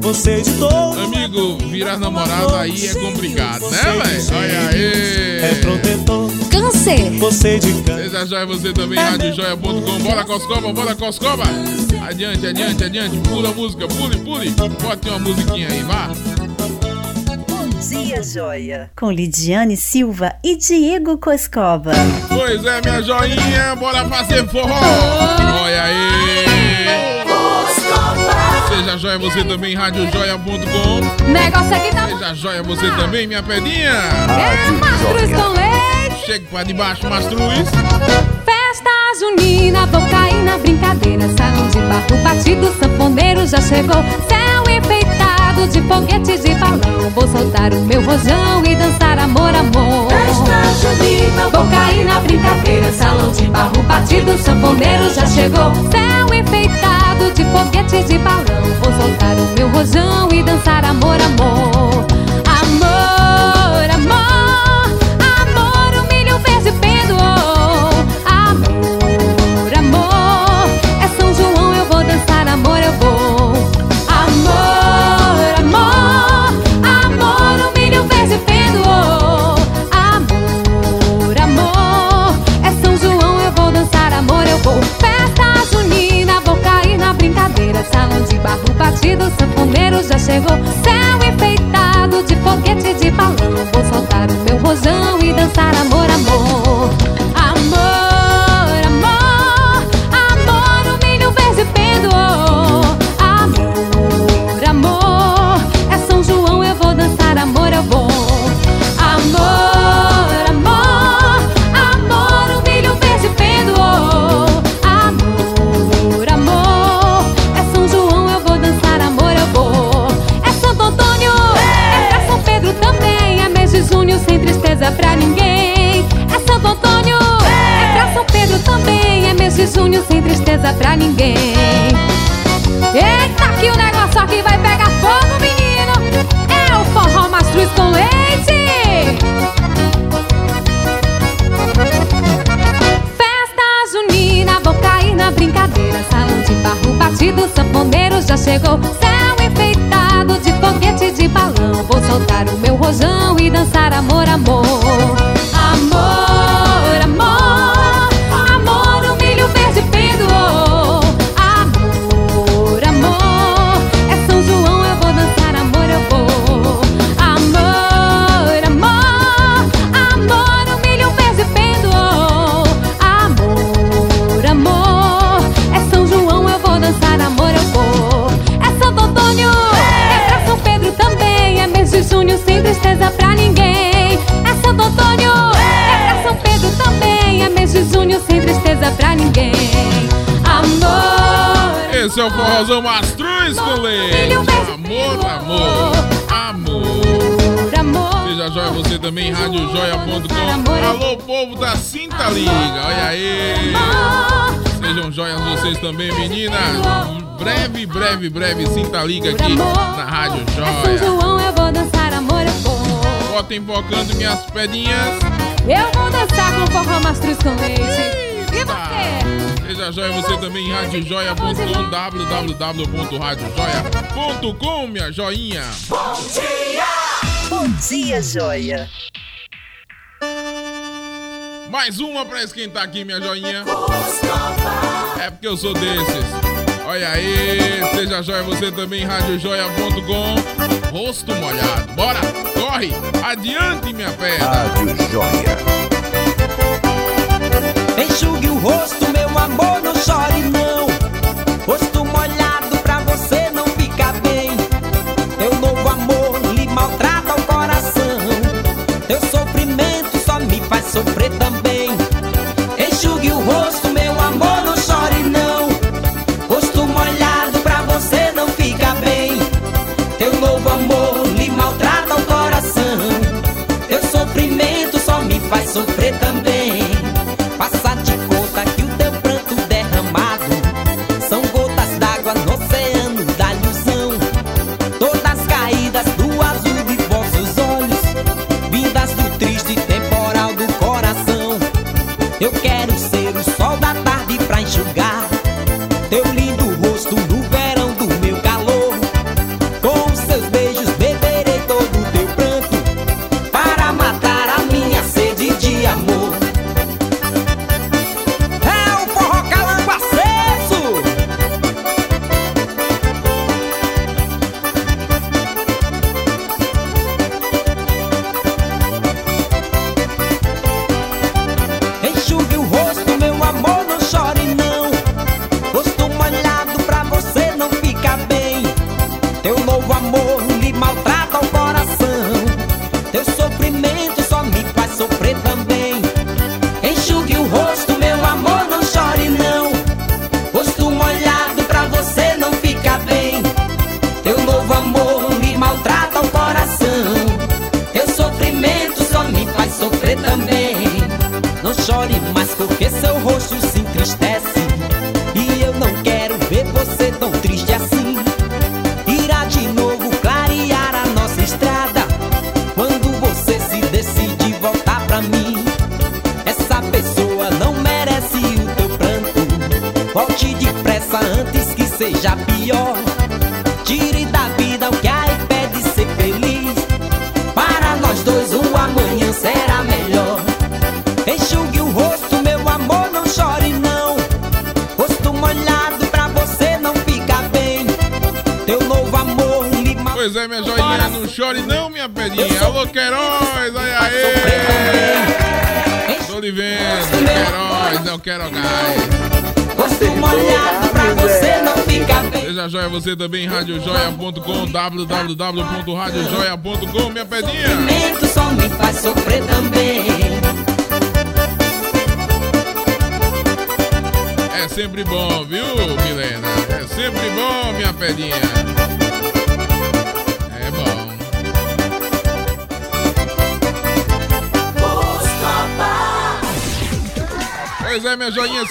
Você de touro. Amigo, virar namorada aí é complicado, né, velho? Olha aí. É protetor. Câncer. Você de câncer. Seja joia você também, radiojoia.com. Bora, Coscoba, bora, Coscoba. Adiante, adiante, adiante. Pula a música, pule, pule. Bote uma musiquinha aí, vá. Dia, joia. Com Lidiane Silva e Diego Coscova. Pois é, minha joinha, bora fazer forró. Olha aí. Seja joia você também, radiojoia.com. Negócio aqui tá Seja joia você também, minha pedinha. É mastruz com leite. Chega pra debaixo, mastruz. Festa junina, vou cair na brincadeira. Salão de barro batido, sanfoneiro já chegou. Céu enfeitado de foguete de balão. Vou soltar o meu rojão e dançar amor, amor. Festa junina, vou cair na brincadeira. Salão de barro batido, sanfoneiro já chegou. Céu enfeitado de foguete de balão. Vou soltar o meu rojão e dançar amor. Amor, batido, sanfoneiro já chegou. Céu enfeitado de foguete de balão. Vou soltar o meu rojão e dançar, amor. Tristeza pra ninguém. Eita, que o negócio aqui vai pegar fogo, menino. É o forró mastruz com leite. Festa junina, vou cair na brincadeira. Salão de barro batido, sanfoneiro já chegou. Céu enfeitado de foguete de balão. Vou soltar o meu rojão e dançar amor, amor. Esse é o forrozão mastruz com leite. Amor, amor, amor. amor. Seja joia você também, radiojoia.com. Alô, povo da Cinta Liga, olha aí. Sejam joias vocês também, meninas. Breve, breve, breve, Cinta Liga aqui na Rádio São Joia. João, eu vou dançar amor, eu vou. Botem focando minhas pedinhas. Eu vou dançar com forró mastruz com leite. E você? Seja joia você também, radiojoia.com, www.radiojoia.com, minha joinha. Bom dia! Bom dia, joia. Mais uma pra esquentar aqui, minha joinha. É porque eu sou desses. Olha aí, seja joia você também, radiojoia.com. Rosto molhado. Bora, corre, adiante, minha pedra. Rádio Joia. Enxugue o rosto, amor, não chore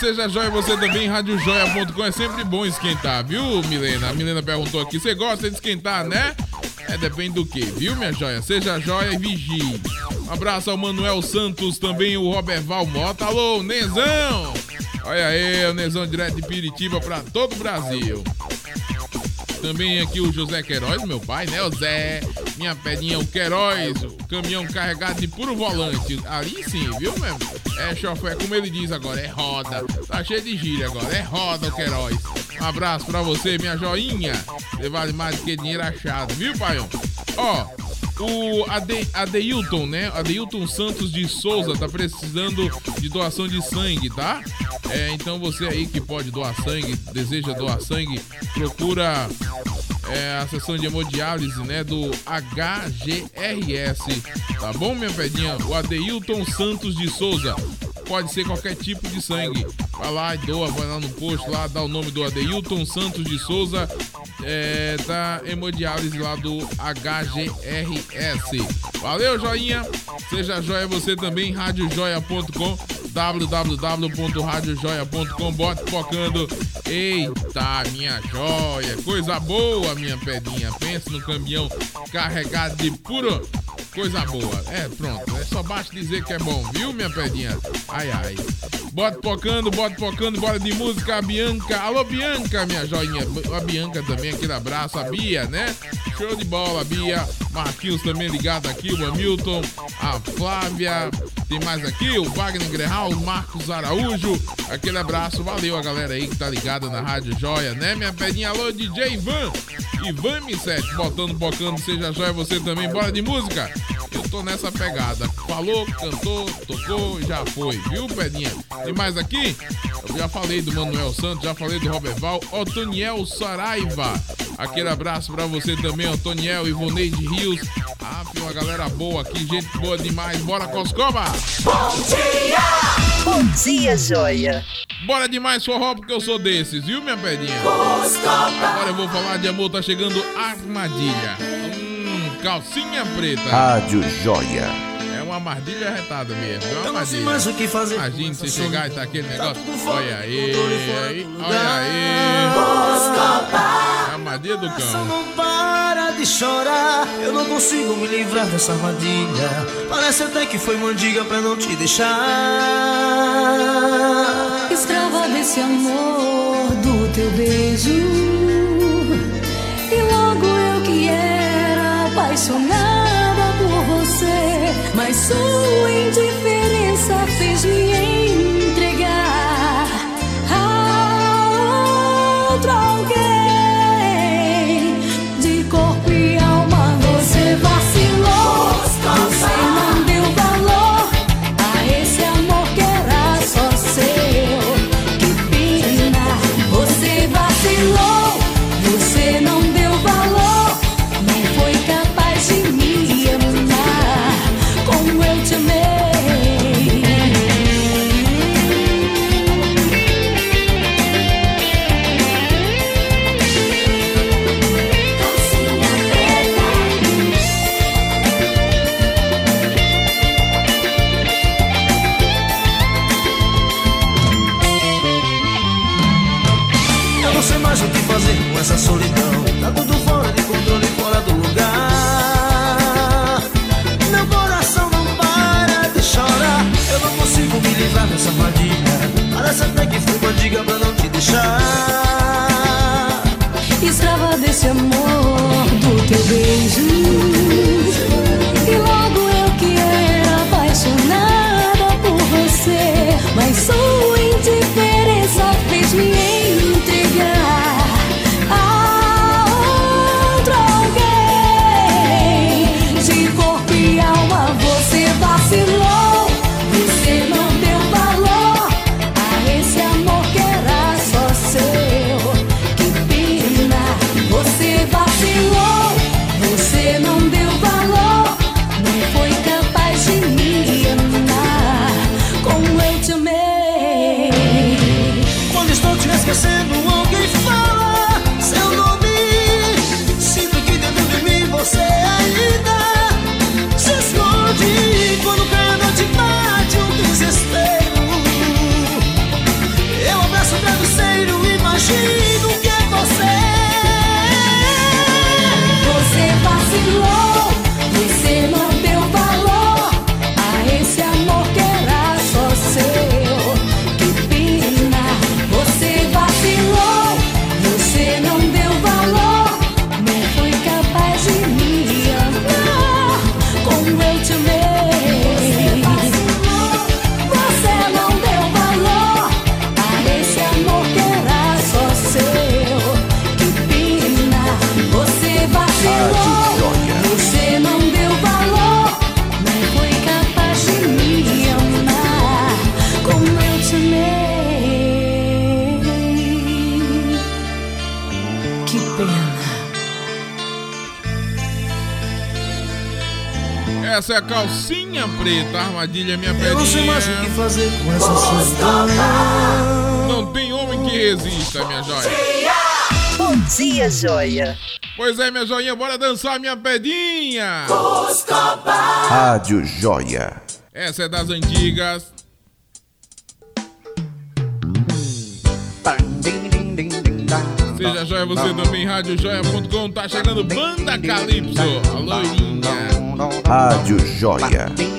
seja joia você também, radiojoia.com. É sempre bom esquentar, viu, Milena? A Milena perguntou aqui, você gosta de esquentar, né? É, depende do que, viu, minha joia? Seja joia e vigie. Um abraço ao Manuel Santos, também o Robert Valmota. Alô, Nezão! Olha aí, o Nezão direto de Piritiba pra todo o Brasil. Também aqui o José Queiroz, meu pai, né? O Zé, minha pedinha, o Queiroz, o caminhão carregado de puro volante. Ali sim, viu mesmo? É chofé, como ele diz agora, é roda. Tá cheio de gíria agora, é roda o Queiroz. Um abraço pra você, minha joinha. Você vale mais do que dinheiro achado, viu, paião? Ó, o Ade, Adeilton, né? Adeilton Santos de Souza tá precisando de doação de sangue, tá? É, então você aí que pode doar sangue, deseja doar sangue, procura é, a sessão de hemodiálise, né? Do HGRS, tá bom, minha pedinha? O Adeilton Santos de Souza. Pode ser qualquer tipo de sangue. Vai lá e doa, vai lá no posto, lá dá o nome do Adeilton Santos de Souza, é, da hemodiálise lá do HGRS. Valeu, joinha! Seja joia você também, radiojoia.com, www.radiojoia.com, bote focando. Eita, minha joia, coisa boa, minha pedinha. Pensa no caminhão carregado de puro coisa boa. É, pronto, é só basta dizer que é bom, viu, minha pedinha? Ai, ai. Bota pocando, bota pocando, bora de música, a Bianca. Alô, Bianca, minha joinha. A Bianca também, aquele abraço. A Bia, né? Show de bola, Bia. Marquinhos também ligado aqui, o Hamilton, a Flávia. Tem mais aqui, o Wagner Grehal, o Marcos Araújo. Aquele abraço, valeu a galera aí que tá ligada na Rádio Joia, né? Minha pedinha, alô, DJ Ivan. Ivan M7, botando, bocando, seja joia você também. Bora de música. Eu tô nessa pegada. Falou, cantou, tocou, já foi, viu, pedinha? Tem mais aqui? Eu já falei do Manuel Santos, já falei do Robert Val, Otoniel Saraiva. Aquele abraço pra você também, Otoniel, Ivoneide Rios. Ah, filho, uma galera boa aqui, gente boa demais. Bora, Coscoba! Bom dia! Bom dia, joia! Bora demais forró, porque eu sou desses, viu, minha pedinha? Coscoba! Agora eu vou falar de amor, tá chegando armadilha. Hum, calcinha preta. Rádio Joia. É uma armadilha retada mesmo. É uma armadilha. mais o que fazer. Imagina você chegar e tá aquele negócio. Olha aí, aí, olha aí. É a armadilha do Só cão. não para de chorar. Eu não consigo me livrar dessa armadilha. Parece até que foi mandiga pra não te deixar. Escrava desse amor do teu beijo. E logo eu que era apaixonada por você. Mas sua indiferença fez me Some Essa é a calcinha preta, armadilha minha Eu não sei mais o que pedinha. fazer com essa solidão. Não tem homem que resista, minha joia. Bom dia, joia. Pois é, minha joinha, bora dançar minha pedinha. Rádio Joia. Essa é das antigas. Seja joia você também, radiojoia.com. Tá chegando Banda Calypso. A loirinha. Rádio Joia.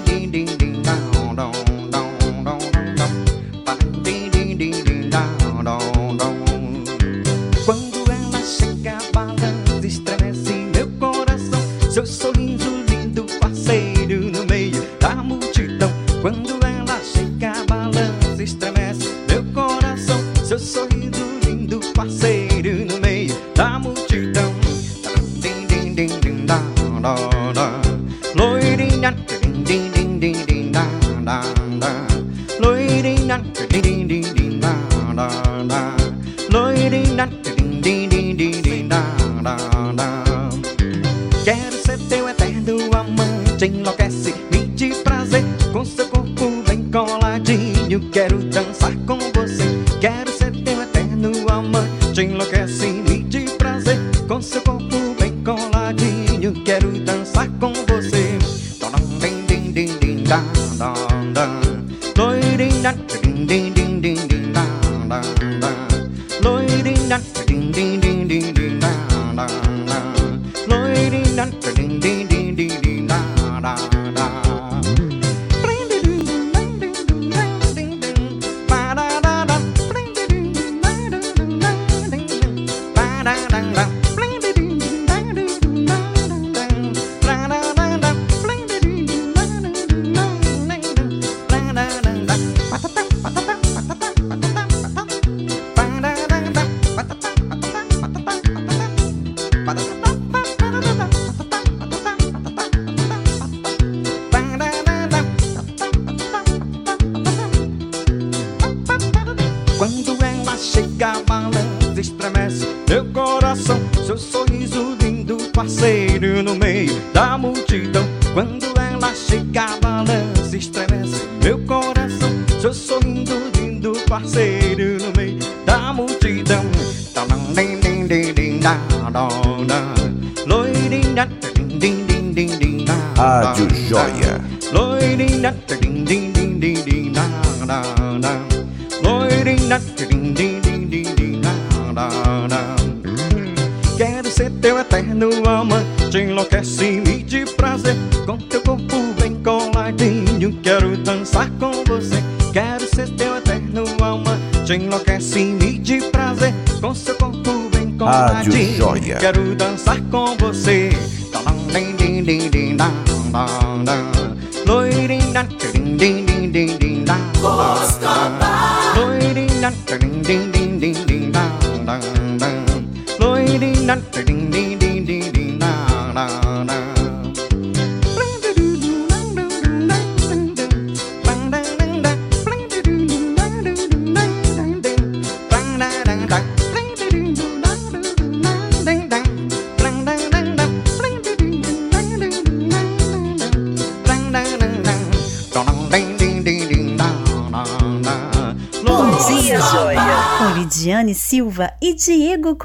Amante, enlouquece-me de prazer Com seu corpo bem Rádio coladinho, Joia. quero dançar com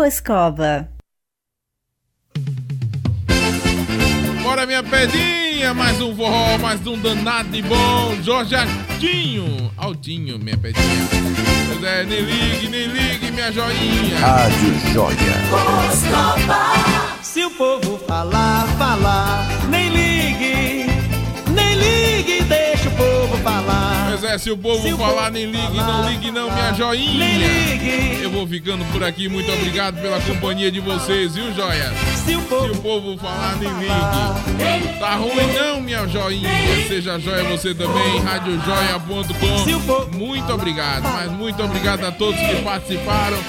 Diego Coscoba. Bora, minha pedinha. Mais um forró, mais um danado de bom. Jorge Altinho. Altinho, minha pedinha. Pois é, nem ligue, nem ligue, minha joinha. Rádio Joia. Se o povo falar, falar, nem ligue, nem ligue, deixa o povo falar. Pois é, se o povo falar, nem ligue, não ligue não, minha joinha. Eu vou ficando por aqui, muito obrigado pela companhia de vocês, viu, joia? Se o povo falar, nem ligue. Tá ruim não, minha joinha. Seja joia você também, radiojoia.com. Muito obrigado, mas muito obrigado a todos que participaram.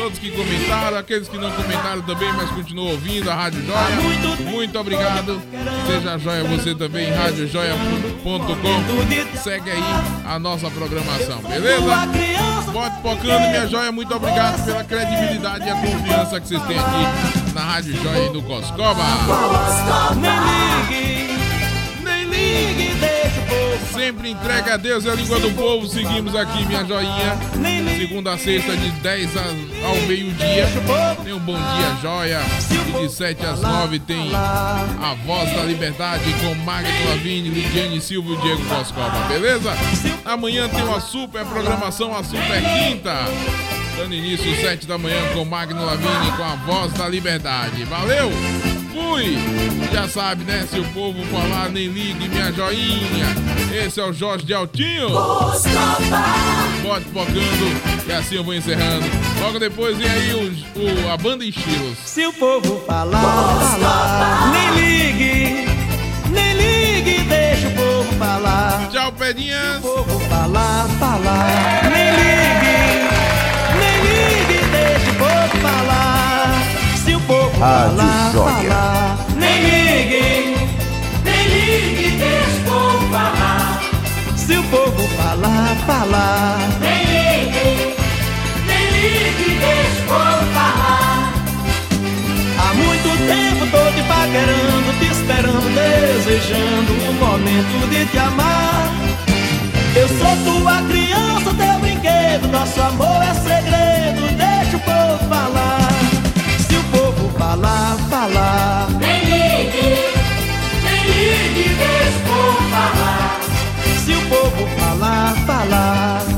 Todos que comentaram, aqueles que não comentaram também, mas continuam ouvindo a Rádio Joia. Muito obrigado. Seja joia você também, radiojoia.com. Segue aí a nossa programação, beleza? Bote pocando, minha joia. Muito obrigado pela credibilidade e a confiança que vocês têm aqui na Rádio Joia e no Coscoba. Nem ligue, nem ligue. Sempre entrega a Deus é a língua do povo. Seguimos aqui, minha joinha. Segunda a sexta, de 10 a- ao meio-dia. Tem um Bom Dia Joia. E de 7 às 9 tem a Voz da Liberdade com Magno Lavigne, Lidiane Silva e Diego Coscova, beleza? Amanhã tem uma super programação, a Super Quinta. Dando início às 7 da manhã com Magno Lavigne com a Voz da Liberdade. Valeu! Fui! Já sabe, né? Se o povo falar, nem ligue, minha joinha. Esse é o Jorge de Altinho. Bote focando. E assim eu vou encerrando. Logo depois vem aí o, o- a banda em estilos. Se o povo falar, falar, nem ligue, nem ligue, deixa o povo falar. Tchau, pedinhas. Se o povo falar, falar, Rádio falar, Joia. falar, nem nem ligue, deixa o povo falar. Se o povo falar, falar, nem nem ligue, deixa o povo falar. Há muito tempo tô te paquerando, te esperando, desejando o momento de te amar. Eu sou tua criança, teu brinquedo, nosso amor falar, falar. Nem ligue, nem ligue, deixe falar. Se o povo falar, falar.